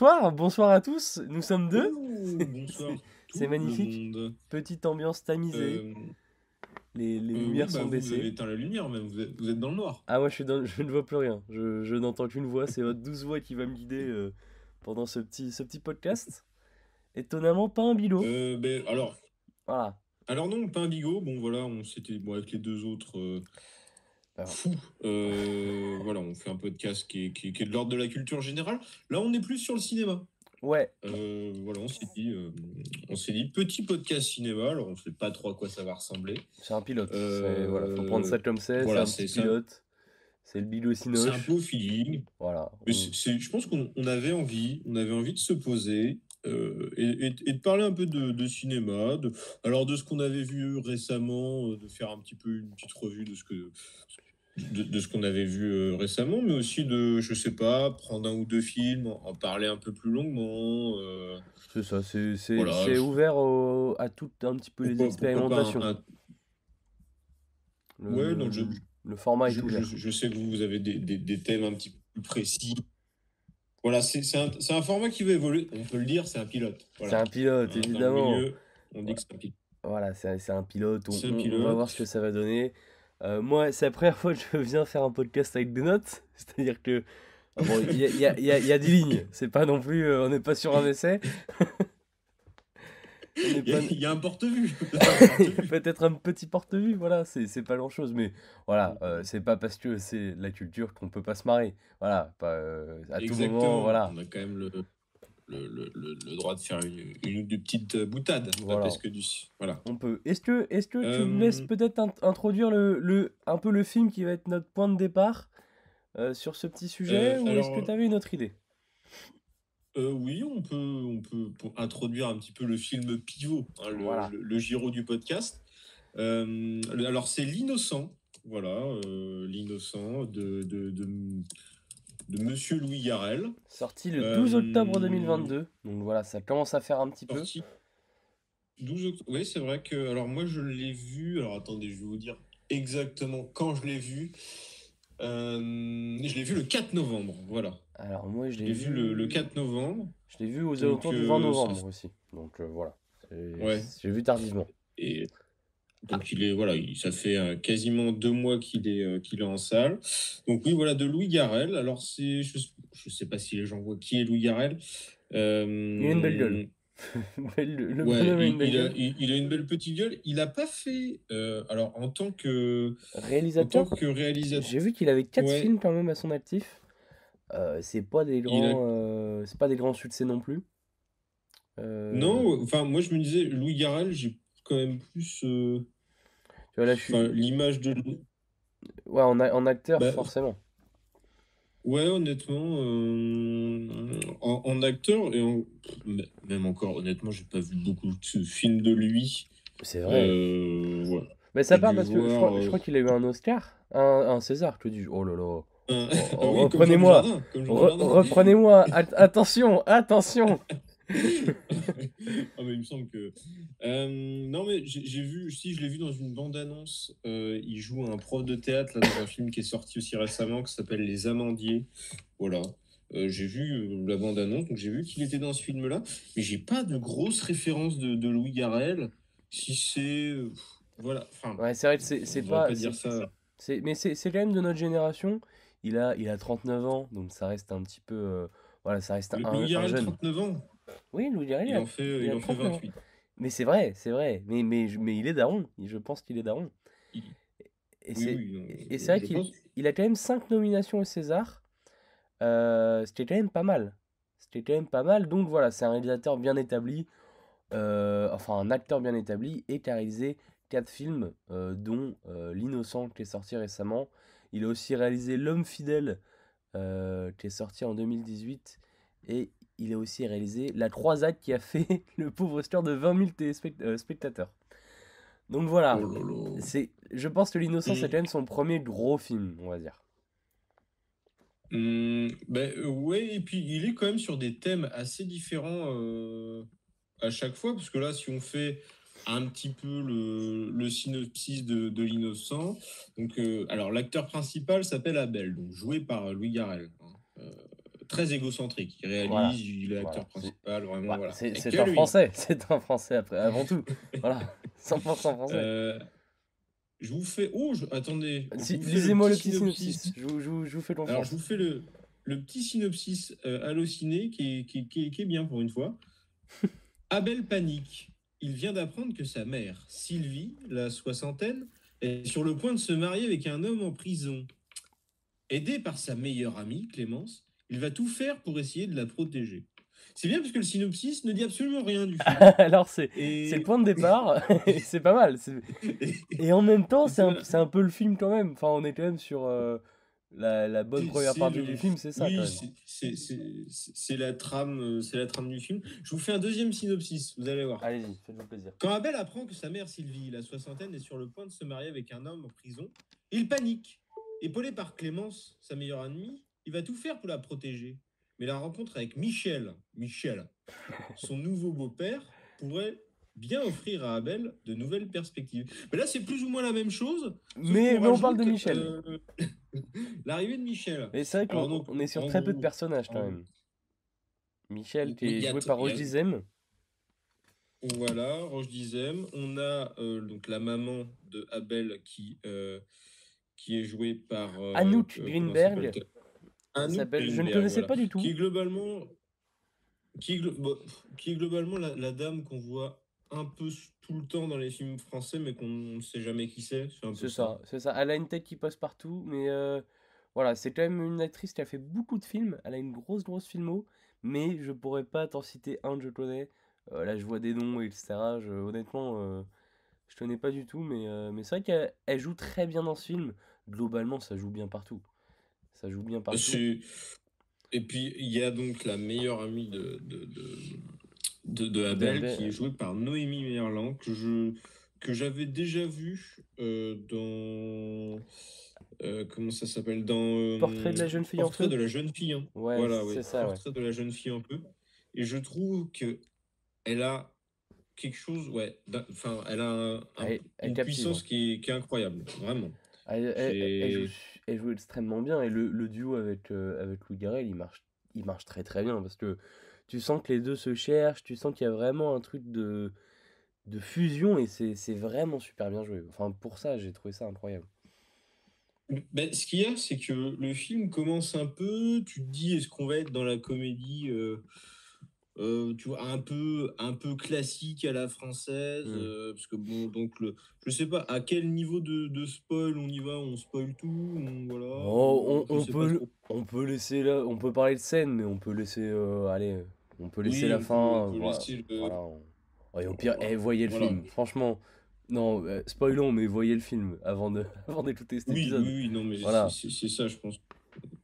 bonsoir, bonsoir à tous. Nous sommes deux. C'est magnifique. Petite ambiance tamisée. Euh, les les euh, oui, lumières bah, sont vous, vous baissées. avez éteint la lumière même, vous êtes, vous êtes dans le noir. Ah, moi je, suis dans- je ne vois plus rien. Je, je n'entends qu'une voix. C'est votre douce voix qui va me guider euh, pendant ce petit, ce petit podcast. Étonnamment, pas un bilot. Euh, ben, alors, Voilà. alors non, pas un bigot. Bon voilà, on s'était bon, avec les deux autres fous. euh, voilà, on fait un podcast qui est, qui est- qui est de l'ordre de la culture générale. Là, on est plus sur le cinéma. Ouais, Euh, voilà, on s'est dit, euh, on s'est dit petit podcast cinéma. Alors, on sait pas trop à quoi ça va ressembler. c'est un pilote. C'est- Voilà, faut prendre ça comme c'est. voilà, c'est un petit pilote. C'est le bilot C'est un peu au feeling. Voilà. Mais On- c'est- c'est- je pense qu'on on avait envie, on avait envie de se poser euh, et, et- et de parler un peu de, de cinéma, de, alors de ce qu'on avait vu récemment, de faire un petit peu une petite revue de ce que de, de ce qu'on avait vu euh, récemment, mais aussi de, je sais pas, prendre un ou deux films, en, parler un peu plus longuement. euh, C'est ça, c'est c'est- Voilà, je- ouvert au- à tout un petit peu les pourquoi- un- expérimentations. un- Le, Ouais, le- je- format est je, ouvert. je- sais que vous, avez des, des- des thèmes un petit peu plus précis. Voilà, c'est un, un format qui va évoluer. On peut le dire, c'est un pilote. Voilà. C'est un pilote, Hein, évidemment. milieu, on dit que c'est un pilote. Voilà, c'est c'est un pilote. On, C'est un on- on va voir ce que ça va donner. Euh, moi, c'est la première fois que je viens faire un podcast avec des notes. C'est-à-dire que. ah bon, y a, y a- y a- y a 10 lignes. C'est pas non plus. euh, on n'est pas sur un essai. Il y, a, pas- il y a un porte-vue. peut-être un petit porte-vue, voilà, c'est pas grand-chose, mais voilà, euh, c'est pas parce que c'est la culture qu'on peut pas se marrer, voilà, pas, euh, à tout moment, voilà, On a quand même le, le, le, le- droit de faire une, une ou deux petites boutades. pas Voilà. Parce que du. Voilà. on peut. Est-ce que, est-ce que tu me Euh, laisses peut-être int- introduire le, le, un peu le film qui va être notre point de départ euh, sur ce petit sujet, Euh, ou est-ce que tu avais une autre idée? Euh, oui, on peut, on peut pour introduire un petit peu le film pivot, hein, le, Voilà. le, Giro du podcast. Euh, alors, c'est L'Innocent. Voilà, euh, L'Innocent de, de, de, de Monsieur Louis Garrel. Sorti le Euh, 12 octobre 2022, donc voilà, ça commence à faire un petit peu. Sorti 12 octobre. Oui, c'est vrai que. Alors, moi, je l'ai vu. Alors, attendez, je vais vous dire exactement quand je l'ai vu. Euh, je l'ai vu le 4 novembre. Voilà. Alors moi, je l'ai vu le, le 4 novembre. je l'ai vu aux alentours du euh, 20 ça- novembre aussi, donc euh, voilà, Ouais. j'ai vu tardivement. Et donc, il est. Voilà, il- ça fait euh, quasiment deux mois qu'il est, euh, qu'il est en salle. Donc, oui, voilà, de Louis Garrel. Alors, c'est. Je ne sais pas si les gens voient qui est Louis Garrel. Euh, Il a une belle gueule. le le Ouais, bonhomme a il, une belle il a, gueule. il- il a une belle petite gueule. Il n'a pas fait. alors, en tant que, en tant Réalisateur, que réalisateur. j'ai vu qu'il avait 4 Ouais. films quand même à son actif. C'est pas des a- grands, c'est pas des grands succès non plus. Non, enfin, moi, je me disais, Louis Garrel, j'ai quand même plus. euh, tu vois, là, je suis, l'image de. lui- ouais, en, a- en acteur Bah, forcément. Ouais, honnêtement, euh, en, en acteur, et en- même encore, honnêtement, j'ai pas vu beaucoup de films de lui. C'est vrai. Euh, voilà. Mais ça part parce que je crois, euh, crois qu'il a eu un Oscar, un, un César, que dis Oh là là. Oh, oui, reprenez-moi. Re- reprenez-moi. At- attention, attention. Ah, mais il me semble que. Euh, non, mais j'ai vu, si je l'ai vu dans une bande-annonce, euh, il joue un prof de théâtre là, dans un film qui est sorti aussi récemment qui s'appelle Les Amandiers. Voilà. Euh, j'ai vu la bande-annonce, donc j'ai vu qu'il était dans ce film-là, mais j'ai pas de grosses références de, de Louis Garrel. Si c'est. voilà. Enfin, Ouais, c'est vrai que c'est pas. pas dire ça. mais c'est quand même de notre génération. Il a, il a 39 ans, donc ça reste un petit peu. voilà, ça reste un, Louis un jeune. 39 ans? Oui, Louis il Il en fait, il il a en fait 39 ans. 28. Mais c'est vrai, c'est vrai. Mais, mais, mais il est daron. Je pense qu'il est daron. Il- Et Oui, c'est oui, vrai qu'il il a quand même 5 nominations au César. Euh, C'était quand même pas mal. C'était quand même pas mal. Donc voilà, c'est un réalisateur bien établi. euh, enfin, un acteur bien établi et qui a réalisé 4 films, euh, dont euh, L'Innocent qui est sorti récemment. Il a aussi réalisé L'Homme fidèle euh, qui est sorti en 2018. Et il a aussi réalisé La Croisade qui a fait le pauvre score de 20 000 téléspect- euh. Donc voilà. Oh. C'est, je pense que L'Innocent, c'est Mm. quand même son premier gros film, on va dire. Hum, ben ouais, et puis il est quand même sur des thèmes assez différents euh, à chaque fois, parce que là, si on fait un petit peu le, le synopsis de, de l'innocent, donc euh, alors l'acteur principal s'appelle Abel, donc joué par Louis Garrel. hein. Euh, très égocentrique. Il réalise, il est l'acteur principal, vraiment. voilà. C'est un français, c'est un français après, avant tout. voilà, 100% français. Euh, je vous fais. Oh, attendez. Lisez-moi le petit synopsis. Je, vous, je, je vous fais. Alors, je vous fais le, le petit synopsis euh, halluciné qui est, qui, qui, qui est bien pour une fois. Abel panique. Il vient d'apprendre que sa mère, Sylvie, la soixantaine, est sur le point de se marier avec un homme en prison. Aidé par sa meilleure amie, Clémence, il va tout faire pour essayer de la protéger. C'est bien parce que le synopsis ne dit absolument rien du film. Alors c'est le point de départ, c'est pas mal. Et en même temps, c'est un, un, peu le film quand même. Enfin, on est quand même sur euh, la, la, bonne première partie du film, c'est ça. Oui, c'est la trame, euh, c'est la trame du film. Je vous fais un deuxième synopsis, vous allez voir. Allez-y, faites-vous plaisir. Quand Abel apprend que sa mère Sylvie, la soixantaine, est sur le point de se marier avec un homme en prison, il panique. Épaulé par Clémence, sa meilleure amie, il va tout faire pour la protéger. Mais la rencontre avec Michel, Michel, son nouveau beau-père, pourrait bien offrir à Abel de nouvelles perspectives. Mais là, c'est plus ou moins la même chose. Mais, on, parle de Michel. Euh, l'arrivée de Michel. Mais c'est vrai qu'on est sur très peu de personnages quand même. Michel, qui est joué par Roche Dizem. Voilà, Roche Dizem. On a euh, donc la maman de Abel qui, euh, qui est jouée par. Anouk Greenberg je ne connaissais pas du tout. Qui est globalement, qui globalement la, dame qu'on voit un peu tout le temps dans les films français, mais qu'on ne sait jamais qui c'est. C'est ça, c'est ça. Elle a une tête qui passe partout, mais euh, voilà, c'est quand même une actrice qui a fait beaucoup de films. Elle a une grosse, grosse filmo, mais je pourrais pas t'en citer un que je connais. Euh, là, je vois des noms, etc. Je, honnêtement, euh, je connais pas du tout, mais, mais c'est vrai qu'elle joue très bien dans ce film. Globalement, ça joue bien partout. Ça joue bien partout. Et puis, il y a donc la meilleure amie de, de, de, Abel, qui est jouée par Noémie Merlan, que je que j'avais déjà vu euh, dans euh, comment ça s'appelle dans euh, Portrait de la jeune fille Portrait de la jeune fille hein. voilà c'est ça Portrait de la jeune fille un peu et je trouve que elle a quelque chose ouais enfin elle a une puissance qui est, qui est, incroyable vraiment. Elle, elle joue extrêmement bien. Et le, le duo avec, euh, avec Louis Garrel, il marche, il marche très très bien. Parce que tu sens que les deux se cherchent, tu sens qu'il y a vraiment un truc de, de fusion. Et c'est vraiment super bien joué. Enfin, pour ça, j'ai trouvé ça incroyable. Ben, ce qu'il y a, c'est que le film commence un peu, tu te dis, est-ce qu'on va être dans la comédie euh, euh, tu vois, un peu, un peu classique à la française. Mm. Euh, parce que bon, donc, le, je sais pas à quel niveau de, de spoil on y va, on spoil tout, on, voilà. Oh, on, peut, on peut laisser là, on peut parler de scène, mais on peut laisser, euh, allez, on peut laisser la fin. voilà. au pire, eh, voyez le film, franchement. Non, spoilons, mais voyez le film avant de avant d'écouter cet oui, épisode. Oui, oui, non, mais voilà. c'est ça, je pense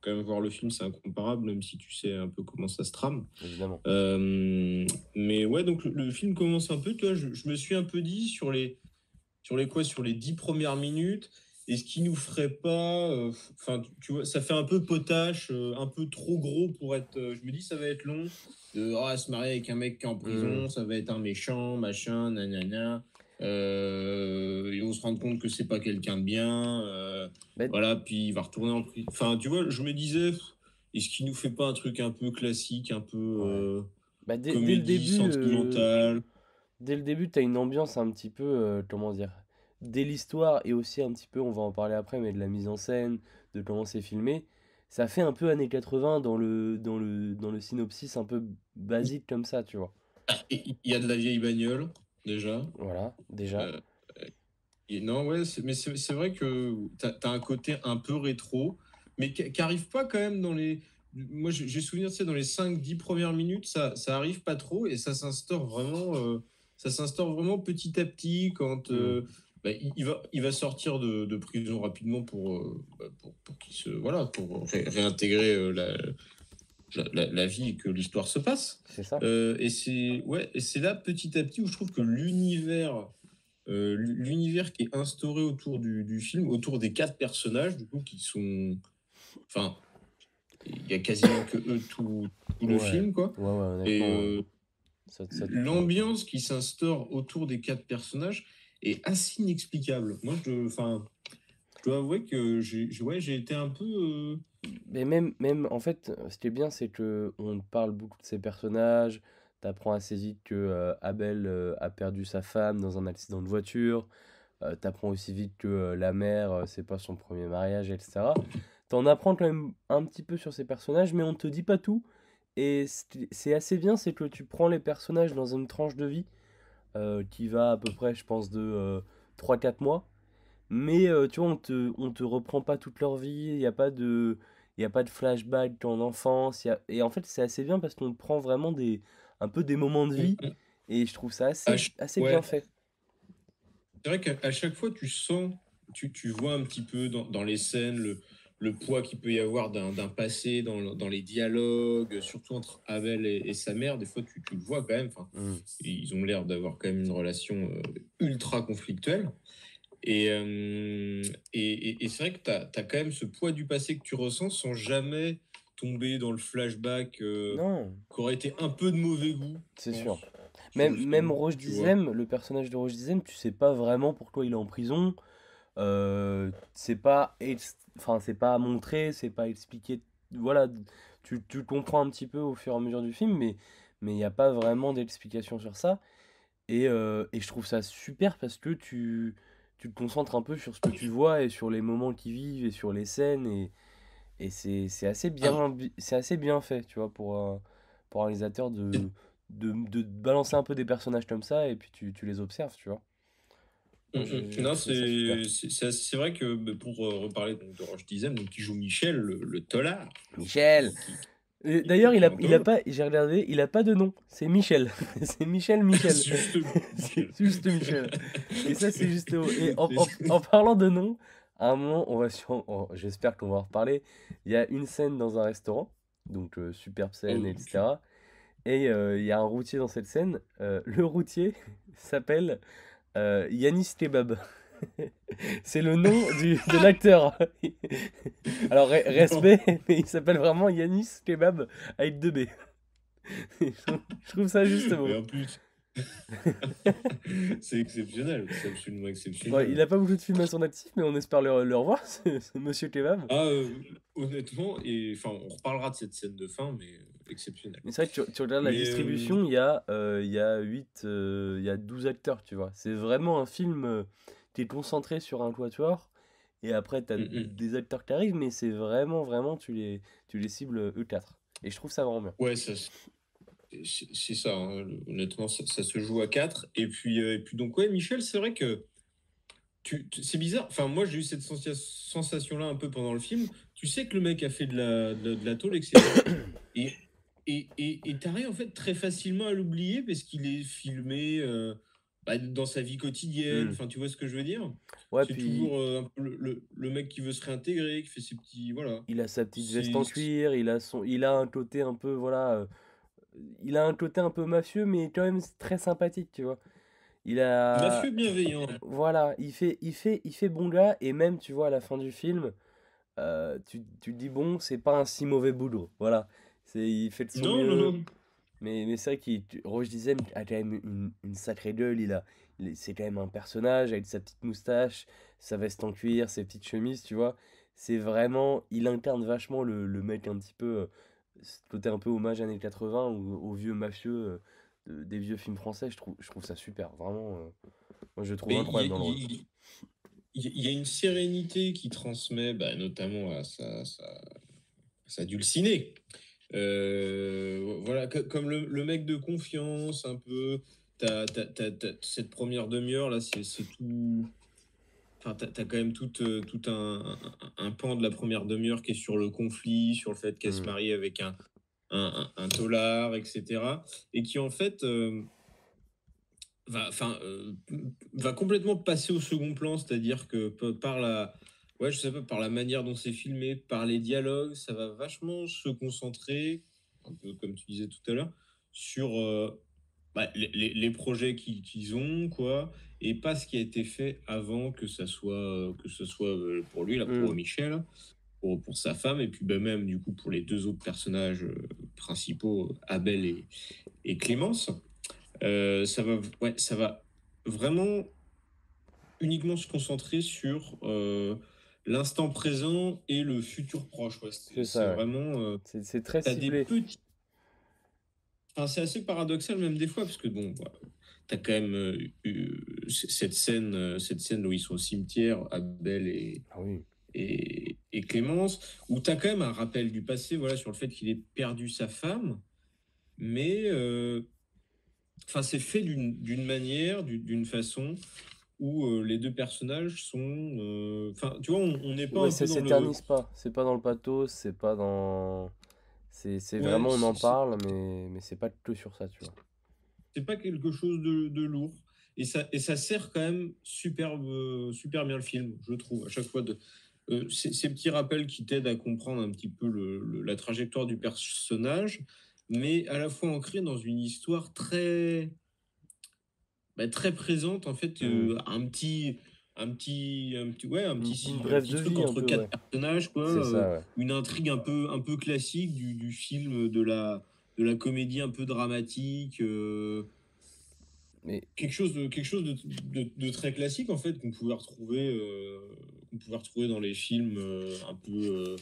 quand même voir le film, c'est incomparable, même si tu sais un peu comment ça se trame. Évidemment. Euh, mais ouais, donc le, film commence un peu, toi, je, je, me suis un peu dit sur les, sur les quoi, sur les dix premières minutes, est-ce qu'il nous ferait pas, euh, enfin, tu vois, ça fait un peu potache, euh, un peu trop gros pour être, je me dis ça va être long, de oh, se marier avec un mec qui est en prison, mmh. ça va être un méchant, machin, nanana. Euh, ils vont se rendre compte que c'est pas quelqu'un de bien. Euh, voilà, puis il va retourner en prison. Enfin, tu vois, je me disais, est-ce qu'il nous fait pas un truc un peu classique, un peu euh, bah, dès, le début, euh, dès le début, tu as une ambiance un petit peu, comment dire, dès l'histoire et aussi un petit peu, on va en parler après, mais de la mise en scène, de comment c'est filmé. Ça fait un peu années 80 dans le, dans le, dans le synopsis un peu basique comme ça, tu vois. Ah, il y a de la vieille bagnole? Déjà. Voilà, déjà. Euh, non, ouais, mais c'est vrai que tu as, un côté un peu rétro, mais qui n'arrive pas quand même dans les. Moi, j'ai souvenir, tu sais, dans les 5-10 premières minutes, ça, ça arrive pas trop et ça s'instaure vraiment, euh, ça s'instaure vraiment petit à petit quand euh, mmh. bah, il, va, il va sortir de, de prison rapidement pour, bah, pour, pour qu'il se. Voilà, pour réintégrer la la, vie et que l'histoire se passe. C'est ça. Euh, et c'est ouais, et c'est là petit à petit où je trouve que l'univers, euh, l'univers qui est instauré autour du, film, autour des quatre personnages, du coup, qui sont, enfin, il y a quasiment que eux tout, le film, quoi. et euh, l'ambiance qui s'instaure autour des quatre personnages est assez inexplicable. Moi, je, enfin, je dois avouer que j'ai, ouais, été un peu Mais même, même, en fait, ce qui est bien, c'est que on parle beaucoup de ces personnages. T'apprends assez vite que euh, Abel euh, a perdu sa femme dans un accident de voiture. Euh, t'apprends aussi vite que euh, la mère, euh, c'est pas son premier mariage, etc. T'en apprends quand même un petit peu sur ces personnages, mais on te dit pas tout. Et c'est assez bien, c'est que tu prends les personnages dans une tranche de vie euh, qui va à peu près, je pense, de euh, 3-4 mois. Mais euh, tu vois, on te, on te reprend pas toute leur vie, il n'y a pas de, il y a pas de flashback en enfance. il y a- Et en fait, c'est assez bien parce qu'on te prend vraiment des, un peu des moments de vie. Mm, mm. Et je trouve ça assez, ch- assez ouais. bien fait. C'est vrai qu'à chaque fois, tu sens, tu, tu vois un petit peu dans, dans les scènes le, le poids qu'il peut y avoir d'un passé, dans, dans les dialogues, surtout entre Abel et, et sa mère. Des fois, tu, tu le vois quand même. Mm. ils ont l'air d'avoir quand même une relation euh, ultra conflictuelle. Et, euh, et, et- et c'est vrai que tu as, quand même ce poids du passé que tu ressens sans jamais tomber dans le flashback euh, qui aurait été un peu de mauvais goût. c'est sûr. Même, même Roche. Dizem, le personnage de Roche Dizem, tu sais pas vraiment pourquoi il est en prison. Euh, c'est pas, enfin, c'est pas montré, c'est pas expliqué. Voilà, tu, tu le comprends un petit peu au fur et à mesure du film, mais mais il n'y a pas vraiment d'explication sur ça. Et, euh, et je trouve ça super parce que tu, tu te concentres un peu sur ce que tu vois et sur les moments qu'ils vivent et sur les scènes. Et, et c'est assez Ah, bien, bi- c'est assez bien fait, tu vois, pour un, pour un réalisateur de, de, de balancer un peu des personnages comme ça et puis tu, tu les observes, tu vois. Mm, Moi, j'ai mm. j'ai Non, c'est vrai que bah, pour euh, reparler de Roche Dizem, donc, qui joue Michel, le, le tolard, Michel! qui, qui, qui- D'ailleurs, il a, il a pas, j'ai regardé, il a pas de nom, c'est Michel. C'est Michel Michel. Juste Michel. C'est juste Michel. Et ça, c'est juste. Et en, C'est- en- en parlant de nom, à un moment, on va sur, on- j'espère qu'on va en reparler. Il y a une scène dans un restaurant, donc euh, superbe scène, Oh, etc. Et euh, il y a un routier dans cette scène. Euh, le routier s'appelle euh, Yanis Kebab. C'est le nom du, de l'acteur. Alors, re- respect, mais il s'appelle vraiment Yanis Kebab avec deux B. Je trouve, ça juste beau. Mais en plus, c'est exceptionnel, c'est absolument Bon, exceptionnel. il a pas beaucoup de films à son actif, mais on espère le, le revoir, ce, ce Monsieur Kebab. Ah, euh, honnêtement, et enfin, on reparlera de cette scène de fin, mais euh, exceptionnel. Mais c'est vrai que tu, tu regardes la Mais, euh, distribution, il y a, euh, y a 8, euh, il y a 12 acteurs, tu vois. C'est vraiment un film est concentré sur un quatuor, et après, tu as Mm, mm. des acteurs qui arrivent, mais c'est vraiment, vraiment, tu les, tu les cibles eux 4 Et je trouve ça vraiment bien. Ouais, ça, c'est c'est ça, hein, honnêtement, ça, ça se joue à 4. Et puis, euh, et puis donc, ouais, Michel, c'est vrai que tu, c'est bizarre. Enfin, moi, j'ai eu cette sensa- sensation-là un peu pendant le film. Tu sais que le mec a fait de la, de la, de la tôle, etc. Et et et et t'arrives en fait très facilement à l'oublier parce qu'il est filmé euh, bah, dans sa vie quotidienne. Mm. Enfin, tu vois ce que je veux dire? Ouais, C'est puis toujours euh, un peu le, le- le mec qui veut se réintégrer, qui fait ses petits. Voilà. il a sa petite veste en cuir, il a, son, il a un côté un peu, voilà, euh, il a un côté un peu mafieux, mais quand même très sympathique, tu vois. Il a... Mafieux bienveillant. Voilà, il fait, il fait, il fait bon gars, et même, tu vois, à la fin du film, euh, tu, tu te dis, bon, c'est pas un si mauvais boulot. Voilà, il fait de son Non, mieux. non, non. Mais, mais c'est vrai qu'il, tu- Roche Dizem a quand même une, une sacrée gueule, il a, c'est quand même un personnage avec sa petite moustache, sa veste en cuir, ses petites chemises, tu vois. C'est vraiment, il incarne vachement le, le mec un petit peu, euh, ce côté un peu hommage années 80 ou aux vieux mafieux euh, de- des vieux films français, je trouve, je trouve ça super, vraiment. euh, moi, je le trouve Mais a- incroyable dans le rôle. il- il- il y a une sérénité qui transmet, bah, notamment à sa, sa, sa dulcinée. Euh, voilà, co- comme le, le mec de confiance, un peu. Cette première demi-heure, là, c'est tout. Enfin, t'as, quand même tout, euh, tout un, un, un pan de la première demi-heure qui est sur le conflit, sur le fait qu'elle se Mm. marie avec un, un, un, tolard, etc. Et qui, en fait, euh, va, enfin, va complètement passer au second plan, c'est-à-dire que par la, ouais, je sais pas, par la manière dont c'est filmé, par les dialogues, ça va vachement se concentrer, un peu comme tu disais tout à l'heure, sur euh, bah, les, les- les projets qu'ils qu'ils ont, quoi, et pas ce qui a été fait avant que ça soit, que ce soit euh, pour lui, là, pour Mm. Michel, pour, pour sa femme, et puis bah, même du coup pour les deux autres personnages euh, principaux, Abel et, et Clémence. Euh, ça va, ouais, ça va vraiment uniquement se concentrer sur euh, l'instant présent et le futur proche. C'est vraiment. Euh, c'est très ciblé. c'est assez paradoxal même des fois, parce que bon, bah, tu as quand même euh, cette, scène, euh, cette scène où ils sont au cimetière, Abel et, ah oui. et, et, Clémence, où tu as quand même un rappel du passé voilà, sur le fait qu'il ait perdu sa femme, mais enfin c'est fait d'une manière, d'une façon où euh, les deux personnages sont. Euh, enfin, tu vois, on n'est pas. Ouais, ça s'éternise pas. C'est pas dans le pathos, c'est pas dans. C'est vraiment, on en parle, mais, mais c'est pas que sur ça, tu vois. C'est pas quelque chose de, de, lourd. Et ça, et ça sert quand même super, super bien le film, je trouve, à chaque fois. De, euh, ces, petits rappels qui t'aident à comprendre un petit peu le, la trajectoire du personnage, mais à la fois ancré dans une histoire très bah, très présente en fait mmh. un petit un petit un petit ouais un petit, une, bref de truc entre quatre personnages quoi euh, une intrigue un peu un peu classique du, du, film de la de la comédie un peu dramatique euh, mais quelque chose de quelque chose de, de, très classique en fait qu'on pouvait retrouver euh, qu'on pouvait retrouver dans les films un peu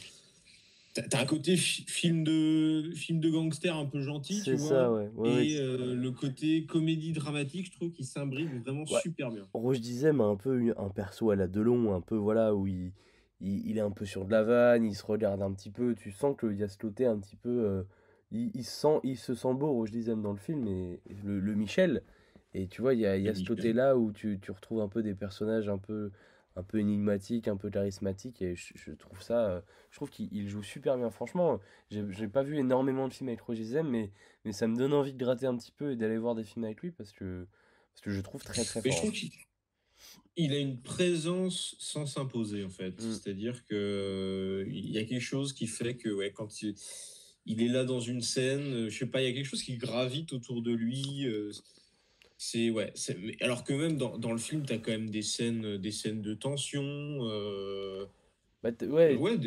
T'as un côté film de film de gangster un peu gentil, tu ça, vois. Ouais. et euh, le côté comédie dramatique, je trouve qu'il s'imbrique vraiment super bien. Roche disais, mais un peu un perso à la Delon, un peu voilà où il, il, est un peu sur de la vanne, il se regarde un petit peu. Tu sens qu'il y a ce côté un petit peu, euh, il, il, sent, il se sent beau, Roche disais dans le film, et le, le Michel. Et tu vois, il y a, il y a ce côté-là où tu, tu retrouves un peu des personnages un peu un peu énigmatique, un peu charismatique, et je, trouve ça, euh, je trouve qu'il joue super bien. Franchement, j'ai pas vu énormément de films avec Roger Zem, mais, mais ça me donne envie de gratter un petit peu et d'aller voir des films avec lui parce que, parce que je trouve très très fort. je trouve qu'il a une présence sans s'imposer en fait. Mm. C'est-à-dire que il y a quelque chose qui fait que ouais, quand il, il, est là dans une scène, je sais pas, il y a quelque chose qui gravite autour de lui. Euh, c'est ouais, alors que même dans, dans le film, tu as quand même des scènes, des scènes de tension. Euh... Bah, ouais, ouais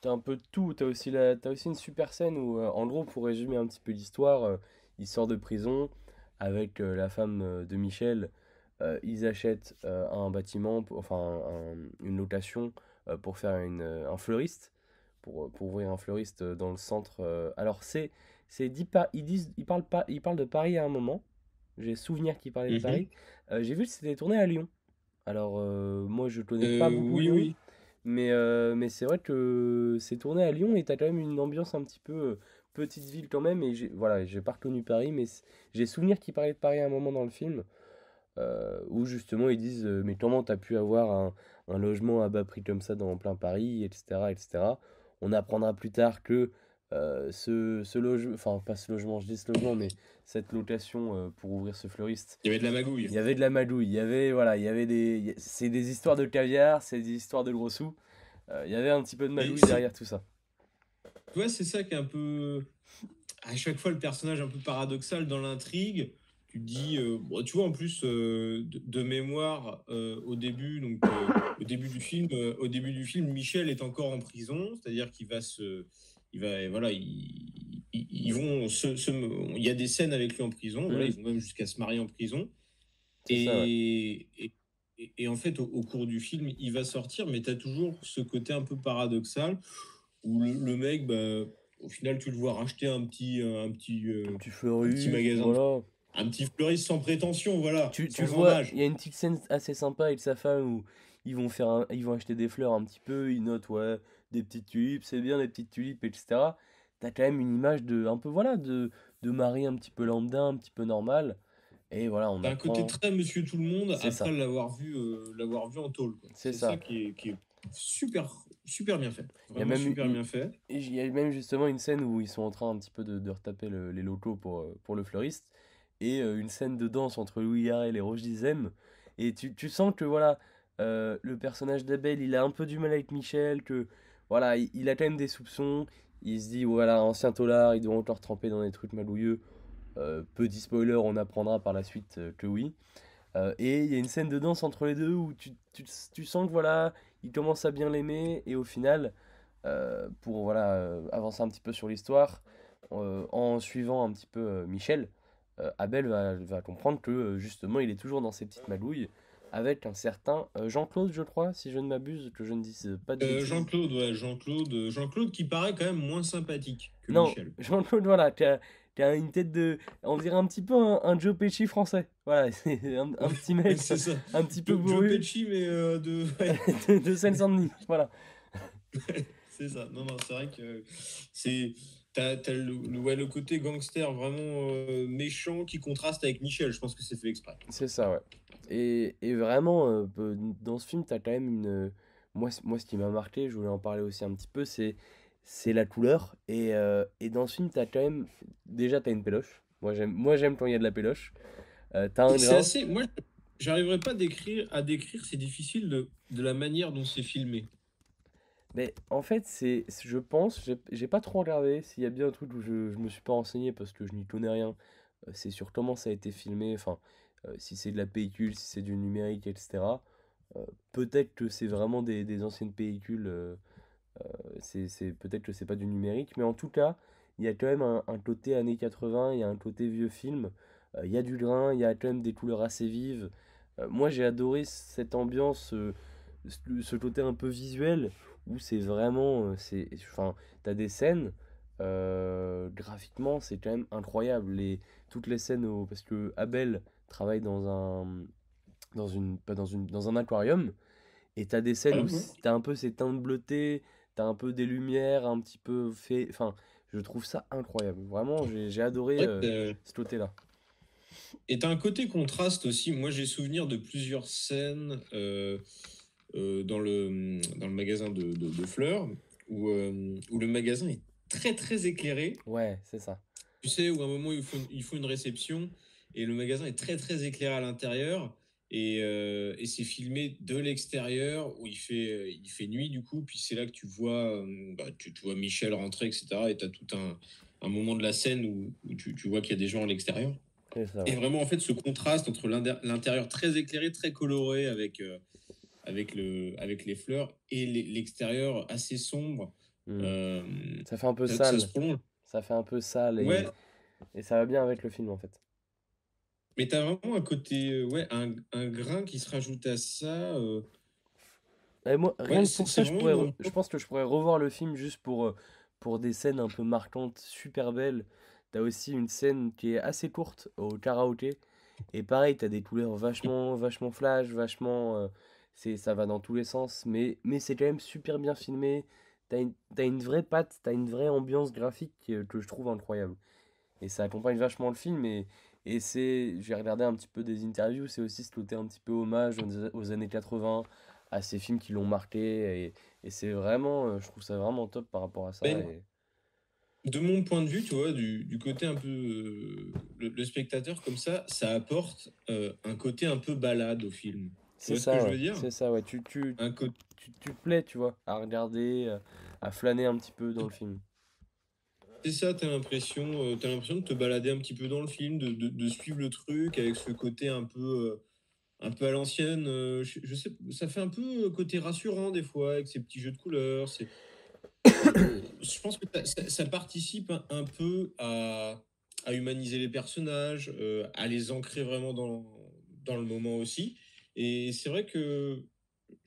t'as un peu de tout. T'as aussi, la... as aussi une super scène où, euh, en gros, pour résumer un petit peu l'histoire, euh, il sort de prison avec euh, la femme de Michel. ils achètent un bâtiment, enfin une location pour faire une, un fleuriste, pour, pour ouvrir un fleuriste dans le centre. alors c'est, c'est ils disent, ils parlent pas, ils parlent de Paris à un moment. J'ai souvenir qu'il parlait de mmh Paris. Euh, j'ai vu que c'était tourné à Lyon. Alors, euh, moi, je connais pas euh, beaucoup oui, Oui. Mais, mais c'est vrai que c'est tourné à Lyon et tu as quand même une ambiance un petit peu petite ville quand même. Et voilà, j'ai pas reconnu Paris, mais j'ai souvenir qu'il parlait de Paris à un moment dans le film. où justement ils disent Mais comment tu as pu avoir un, un, logement à bas prix comme ça dans plein Paris, etc. etc. On apprendra plus tard que euh, ce, ce logement, enfin pas ce logement, je dis ce logement, mais cette location euh, pour ouvrir ce fleuriste. Il y avait de la magouille. Il y avait de la magouille. Il y avait, voilà, il y avait des. C'est des histoires de caviar, c'est des histoires de gros sous. Euh, il y avait un petit peu de magouille derrière tout ça. Tu vois, c'est ça qui est un peu. À chaque fois, le personnage un peu paradoxal dans l'intrigue. Tu dis, bon, tu vois, en plus, de, de, mémoire, au début, donc, au début du film, au début du film, Michel est encore en prison, c'est-à-dire qu'il va se il va, voilà, ils, vont il y a des scènes avec lui en prison, ils vont même jusqu'à se marier en prison. Et, et, en fait, au, cours du film, il va sortir, mais tu as toujours ce côté un peu paradoxal où le, mec, bah, au final, tu le vois racheter un petit, un petit, euh, un petit, fleuriste, magasin. Un petit fleuriste sans prétention, voilà. Tu, tu vois, il y a une petite scène assez sympa avec sa femme où ils vont, faire ils vont acheter des fleurs un petit peu, ils notent, ouais, des petites tulipes, c'est bien des petites tulipes, etc. T'as quand même une image de, un peu, voilà, de, de mari un petit peu lambda, un petit peu normal. Et voilà, on a un côté très monsieur tout le monde après l'avoir vu, euh, l'avoir vu en tôle. C'est ça. qui, est, qui, est, super, super bien fait. il y a même super bien fait. Il y a même justement une scène où ils sont en train un petit peu de, de retaper les locaux pour, euh, pour le fleuriste. Et euh, une scène de danse entre Louis Garrel et Roche Dizem. Et tu, tu sens que voilà, le personnage d'Abel, il a un peu du mal avec Michel, que voilà, il, a quand même des soupçons. Il se dit, voilà, ancien tolard, il doit encore tremper dans des trucs malouilleux. Euh, petit spoiler, on apprendra par la suite euh, que oui. Euh, et il y a une scène de danse entre les deux où tu, tu, sens que voilà, il commence à bien l'aimer. Et au final, pour voilà, avancer un petit peu sur l'histoire, en suivant un petit peu Michel, Abel va, va, comprendre que justement il est toujours dans ses petites magouilles. Avec un certain euh, Jean-Claude, je crois, si je ne m'abuse, que je ne dise pas de Euh. Jean-Claude, ouais, Jean-Claude, euh, Jean-Claude qui paraît quand même moins sympathique que Non, Michel. Jean-Claude, voilà, qui a, qui a une tête de... On dirait un petit peu un, un Joe Pesci français. Voilà, c'est un, un petit mec c'est ça. un petit peu Joe, Joe bourru Pesci, mais euh, de. ouais, de, de Seine-Saint-Denis. Voilà. c'est ça. Non, non, c'est vrai que c'est. T'as, le, le- ouais, le côté gangster vraiment euh, méchant qui contraste avec Michel. Je pense que c'est fait exprès. C'est ça, ouais. Et, et vraiment, euh, dans ce film, t'as quand même une... Moi, moi, ce qui m'a marqué, je voulais en parler aussi un petit peu, c'est c'est la couleur. Et, euh, et dans ce film, t'as quand même... Déjà, t'as une péloche. Moi, j'aime quand il y a de la péloche. T'as un C'est assez. Moi, j'arriverai pas à décrire, à décrire. C'est difficile de, de la manière dont c'est filmé. Mais en fait, c'est, je pense, j'ai pas trop regardé s'il y a bien un truc où je, je me suis pas renseigné parce que je n'y connais rien. euh, c'est sur comment ça a été filmé, enfin, euh, si c'est de la pellicule, si c'est du numérique, etc. Euh, peut-être que c'est vraiment des, des anciennes pellicules, euh, c'est, peut-être que c'est pas du numérique, mais en tout cas, il y a quand même un, côté années 80, il y a un côté vieux film, il y a du grain, il y a quand même des couleurs assez vives. Moi, j'ai adoré cette ambiance, ce ce côté un peu visuel où c'est vraiment, euh, c'est, enfin, t'as des scènes, euh, graphiquement, c'est quand même incroyable. Les, toutes les scènes, au- parce que Abel travaille dans un, dans une, pas dans une, dans un aquarium, et t'as des scènes où c- t'as un peu ces teintes bleutées, t'as un peu des lumières, un petit peu fait, enfin, je trouve ça incroyable. Vraiment, j'ai, adoré Ouais, euh, ce côté-là. Et t'as un côté contraste aussi. Moi, j'ai souvenir de plusieurs scènes euh, dans, le, dans le magasin de, de- de fleurs où, euh, où le magasin est très très éclairé. Ouais, c'est ça. Tu sais, où à un moment il faut, il faut une réception et le magasin est très très éclairé à l'intérieur et, euh, et c'est filmé de l'extérieur où il fait, il fait nuit du coup. Puis c'est là que tu vois, euh, bah, tu, tu vois Michel rentrer, etc. Et t'as tout un, un moment de la scène où, où tu, tu vois qu'il y a des gens à l'extérieur. Et vraiment, en fait, ce contraste entre l'intérieur très éclairé, très coloré avec, euh, avec, le, avec les fleurs et l'e- l'extérieur assez sombre, Mm. euh, Ça fait un peu sale. ça fait un peu sale et, Ouais, et ça va bien avec le film en fait. mais t'as vraiment un côté, euh, ouais, un, un grain qui se rajoute à ça. euh, Et moi, rien ouais, que pour ça, je pourrais, je pense que je pourrais revoir le film juste pour, pour des scènes un peu marquantes, super belles. T'as aussi une scène qui est assez courte au karaoké. Et pareil, t'as des couleurs vachement, vachement flash, vachement. euh, c'est, ça va dans tous les sens. Mais, mais c'est quand même super bien filmé. T'as une, t'as une vraie patte, t'as une vraie ambiance graphique que, que je trouve incroyable. Et ça accompagne vachement le film. Et, et c'est, j'ai regardé un petit peu des interviews, c'est aussi ce côté un petit peu hommage aux, aux années 80, à ces films qui l'ont marqué. Et, et c'est vraiment, euh, je trouve ça vraiment top par rapport à ça. ben, Et... de mon point de vue, tu vois, du, du côté un peu. euh, le, le spectateur, comme ça, ça apporte euh, un côté un peu balade au film. C'est vois ce que ça, je ouais. veux dire C'est ça, ouais. Tu, tu, Un tu, plais, tu vois, à regarder, euh, à flâner un petit peu dans le film. C'est ça, t'as l'impression, euh, t'as l'impression de te balader un petit peu dans le film, de, de, de suivre le truc avec ce côté un peu, euh, un peu à l'ancienne. je, je sais, ça fait un peu côté rassurant des fois avec ces petits jeux de couleurs. C'est, je pense que ça, ça- ça participe un, un peu à, à humaniser les personnages, euh, à les ancrer vraiment dans, dans le moment aussi. Et c'est vrai que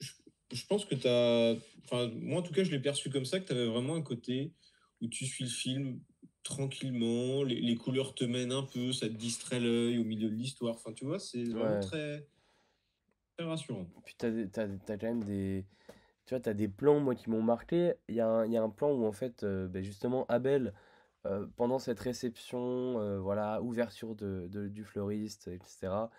je, je pense que t'as, enfin moi en tout cas je l'ai perçu comme ça, que tu avais vraiment un côté où tu suis le film tranquillement, les, les couleurs te mènent un peu, ça te distrait l'œil au milieu de l'histoire. Enfin, tu vois, c'est vraiment Ouais. très, très rassurant. Puis des- t'as, t'as quand même des... Tu vois, t'as des plans, moi, qui m'ont marqué. Il y a un, y a un plan où, en fait, euh, ben, justement, Abel, euh, pendant cette réception, euh, voilà, ouverture de, de- du fleuriste, etc.,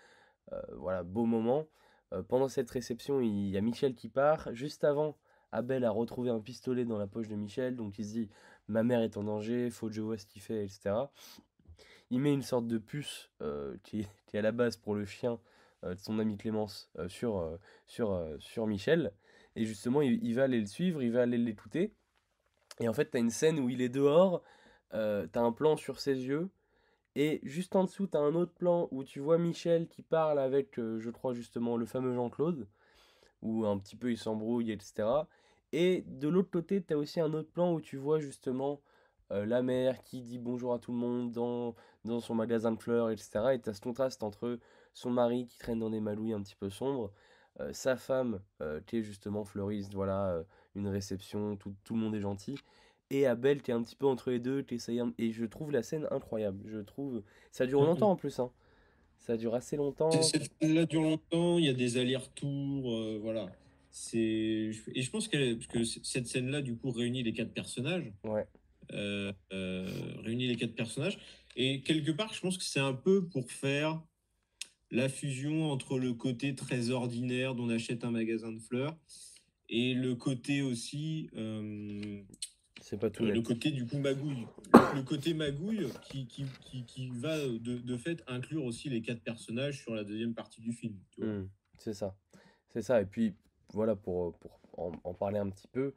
euh, voilà, beau moment. Euh, pendant cette réception, il y a Michel qui part. Juste avant, Abel a retrouvé un pistolet dans la poche de Michel, donc il se dit, ma mère est en danger, faut que je vois ce qu'il fait, etc. Il met une sorte de puce euh, qui, est- à la base pour le chien euh, de son ami Clémence sur, sur, sur Michel. Et justement, il, il va aller le suivre, il va aller l'écouter. Et en fait, t'as une scène où il est dehors, t'as un plan sur ses yeux, et juste en dessous, t'as un autre plan où tu vois Michel qui parle avec, euh, je crois justement, le fameux Jean-Claude, où un petit peu il s'embrouille, etc. Et de l'autre côté, t'as aussi un autre plan où tu vois justement euh, la mère qui dit bonjour à tout le monde dans, dans son magasin de fleurs, etc. Et t'as ce contraste entre son mari qui traîne dans des malouilles un petit peu sombres, euh, sa femme qui est justement fleuriste, voilà, une réception, tout, tout, le monde est gentil. Et Abel, qui est un petit peu entre les deux, Et je trouve la scène incroyable. Je trouve. Ça dure longtemps en plus. Hein. Ça dure assez longtemps. Cette scène-là dure longtemps, il y a des allers-retours, voilà. C'est et je pense que, que cette scène-là du coup réunit les quatre personnages. Ouais. Euh, euh, réunit les quatre personnages et quelque part je pense que c'est un peu pour faire la fusion entre le côté très ordinaire dont on achète un magasin de fleurs et le côté aussi euh, c'est pas tout le côté du coup magouille. Le, côté magouille qui, qui, qui, qui va de, de, fait inclure aussi les quatre personnages sur la deuxième partie du film mmh, c'est ça. C'est ça. Et puis voilà, pour, pour en, parler un petit peu,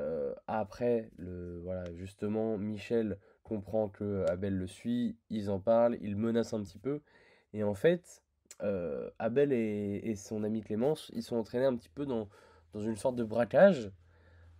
euh, après, le, voilà, justement, Michel comprend que Abel le suit, ils en parlent, ils menacent un petit peu, et en fait, euh, Abel et, son ami Clémence, ils sont entraînés un petit peu dans, dans une sorte de braquage.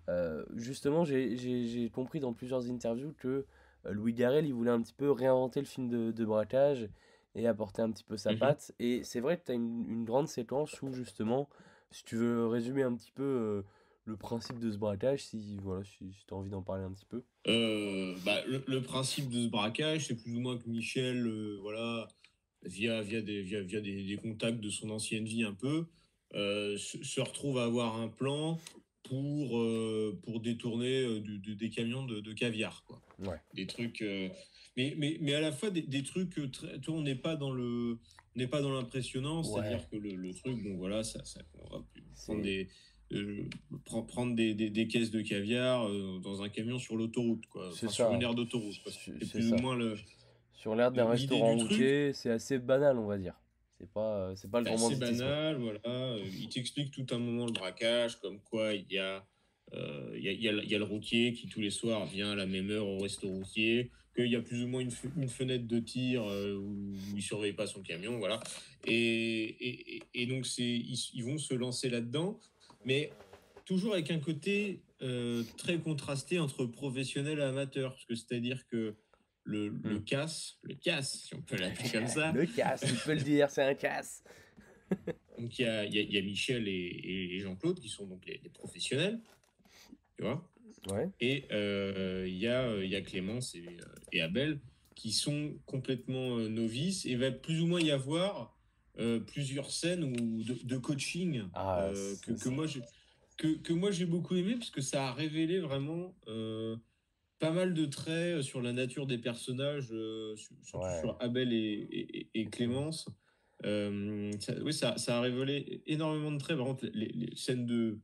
Euh, justement, j'ai compris dans plusieurs interviews que Louis Garrel, il voulait un petit peu réinventer le film de, de braquage et apporter un petit peu sa mmh patte. Et c'est vrai que tu as une, une, grande séquence où justement si tu veux résumer un petit peu euh, le principe de ce braquage, si, voilà, si, tu as envie d'en parler un petit peu. Euh, bah, le, principe de ce braquage, c'est plus ou moins que Michel, euh, voilà, via, via, des, via, via des, contacts de son ancienne vie un peu, se, retrouve à avoir un plan pour, pour détourner des camions de, caviar. Quoi. Ouais. Des trucs. mais, mais, mais à la fois des, des trucs. Très, on n'est pas dans le n'est pas dans l'impressionnant, c'est-à-dire que le, le, truc, bon voilà, ça, ça on va prendre des, euh, prendre des, des, des, caisses de caviar euh, dans un camion sur l'autoroute, quoi, enfin, sur une aire d'autoroute. C'est plus ou moins le. Sur l'air d'un restaurant routier, c'est assez banal, on va dire. C'est pas, c'est pas le grand C'est banal, voilà. Euh, il t'explique tout un moment le braquage, comme quoi il y a. Euh, il y, a, y, a, y, a, le routier qui tous les soirs vient à la même heure au resto routier, qu'il y a plus ou moins une, une fenêtre de tir euh, où, il surveille pas son camion, voilà. Et, et, et donc c'est ils, ils, vont se lancer là-dedans, mais toujours avec un côté euh, très contrasté entre professionnel et amateur, parce que c'est-à-dire que le, le, hmm. casse, le casse, si on peut l'appeler comme ça. le casse, tu peux le dire, c'est un casse. donc il y a, y a, Michel et, et Jean-Claude qui sont donc les, les professionnels, tu vois. Et euh, il y, a, y a Clémence et, euh, et, Abel qui sont complètement euh, novices. Et il va plus ou moins y avoir plusieurs scènes où, de, coaching ah, que, que, moi que, que, moi j'ai beaucoup aimé parce que ça a révélé vraiment pas mal de traits sur la nature des personnages, surtout sur Abel et, et, Clémence. ça, oui, ça, ça, a révélé énormément de traits. Par contre, les, les scènes de,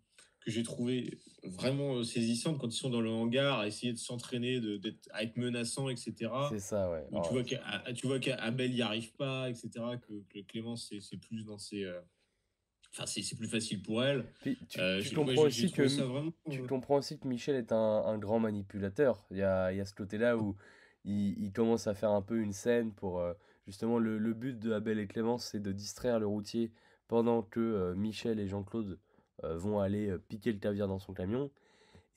que j'ai trouvé vraiment euh, saisissante quand ils sont dans le hangar à essayer de s'entraîner, de, à être menaçant, etc. C'est ça, ouais. tu, vois tu vois qu'Abel n'y arrive pas, etc. Que, que Clémence, c'est plus dans ses. Euh, enfin, c'est plus facile pour elle. tu, euh, comprends aussi que, tu comprends aussi que Michel est un, un grand manipulateur. Il y a, il y a ce côté-là où il, il, commence à faire un peu une scène pour. justement, le, le, but de Abel et Clémence, c'est de distraire le routier pendant que Michel et Jean-Claude euh, vont aller euh, piquer le caviar dans son camion.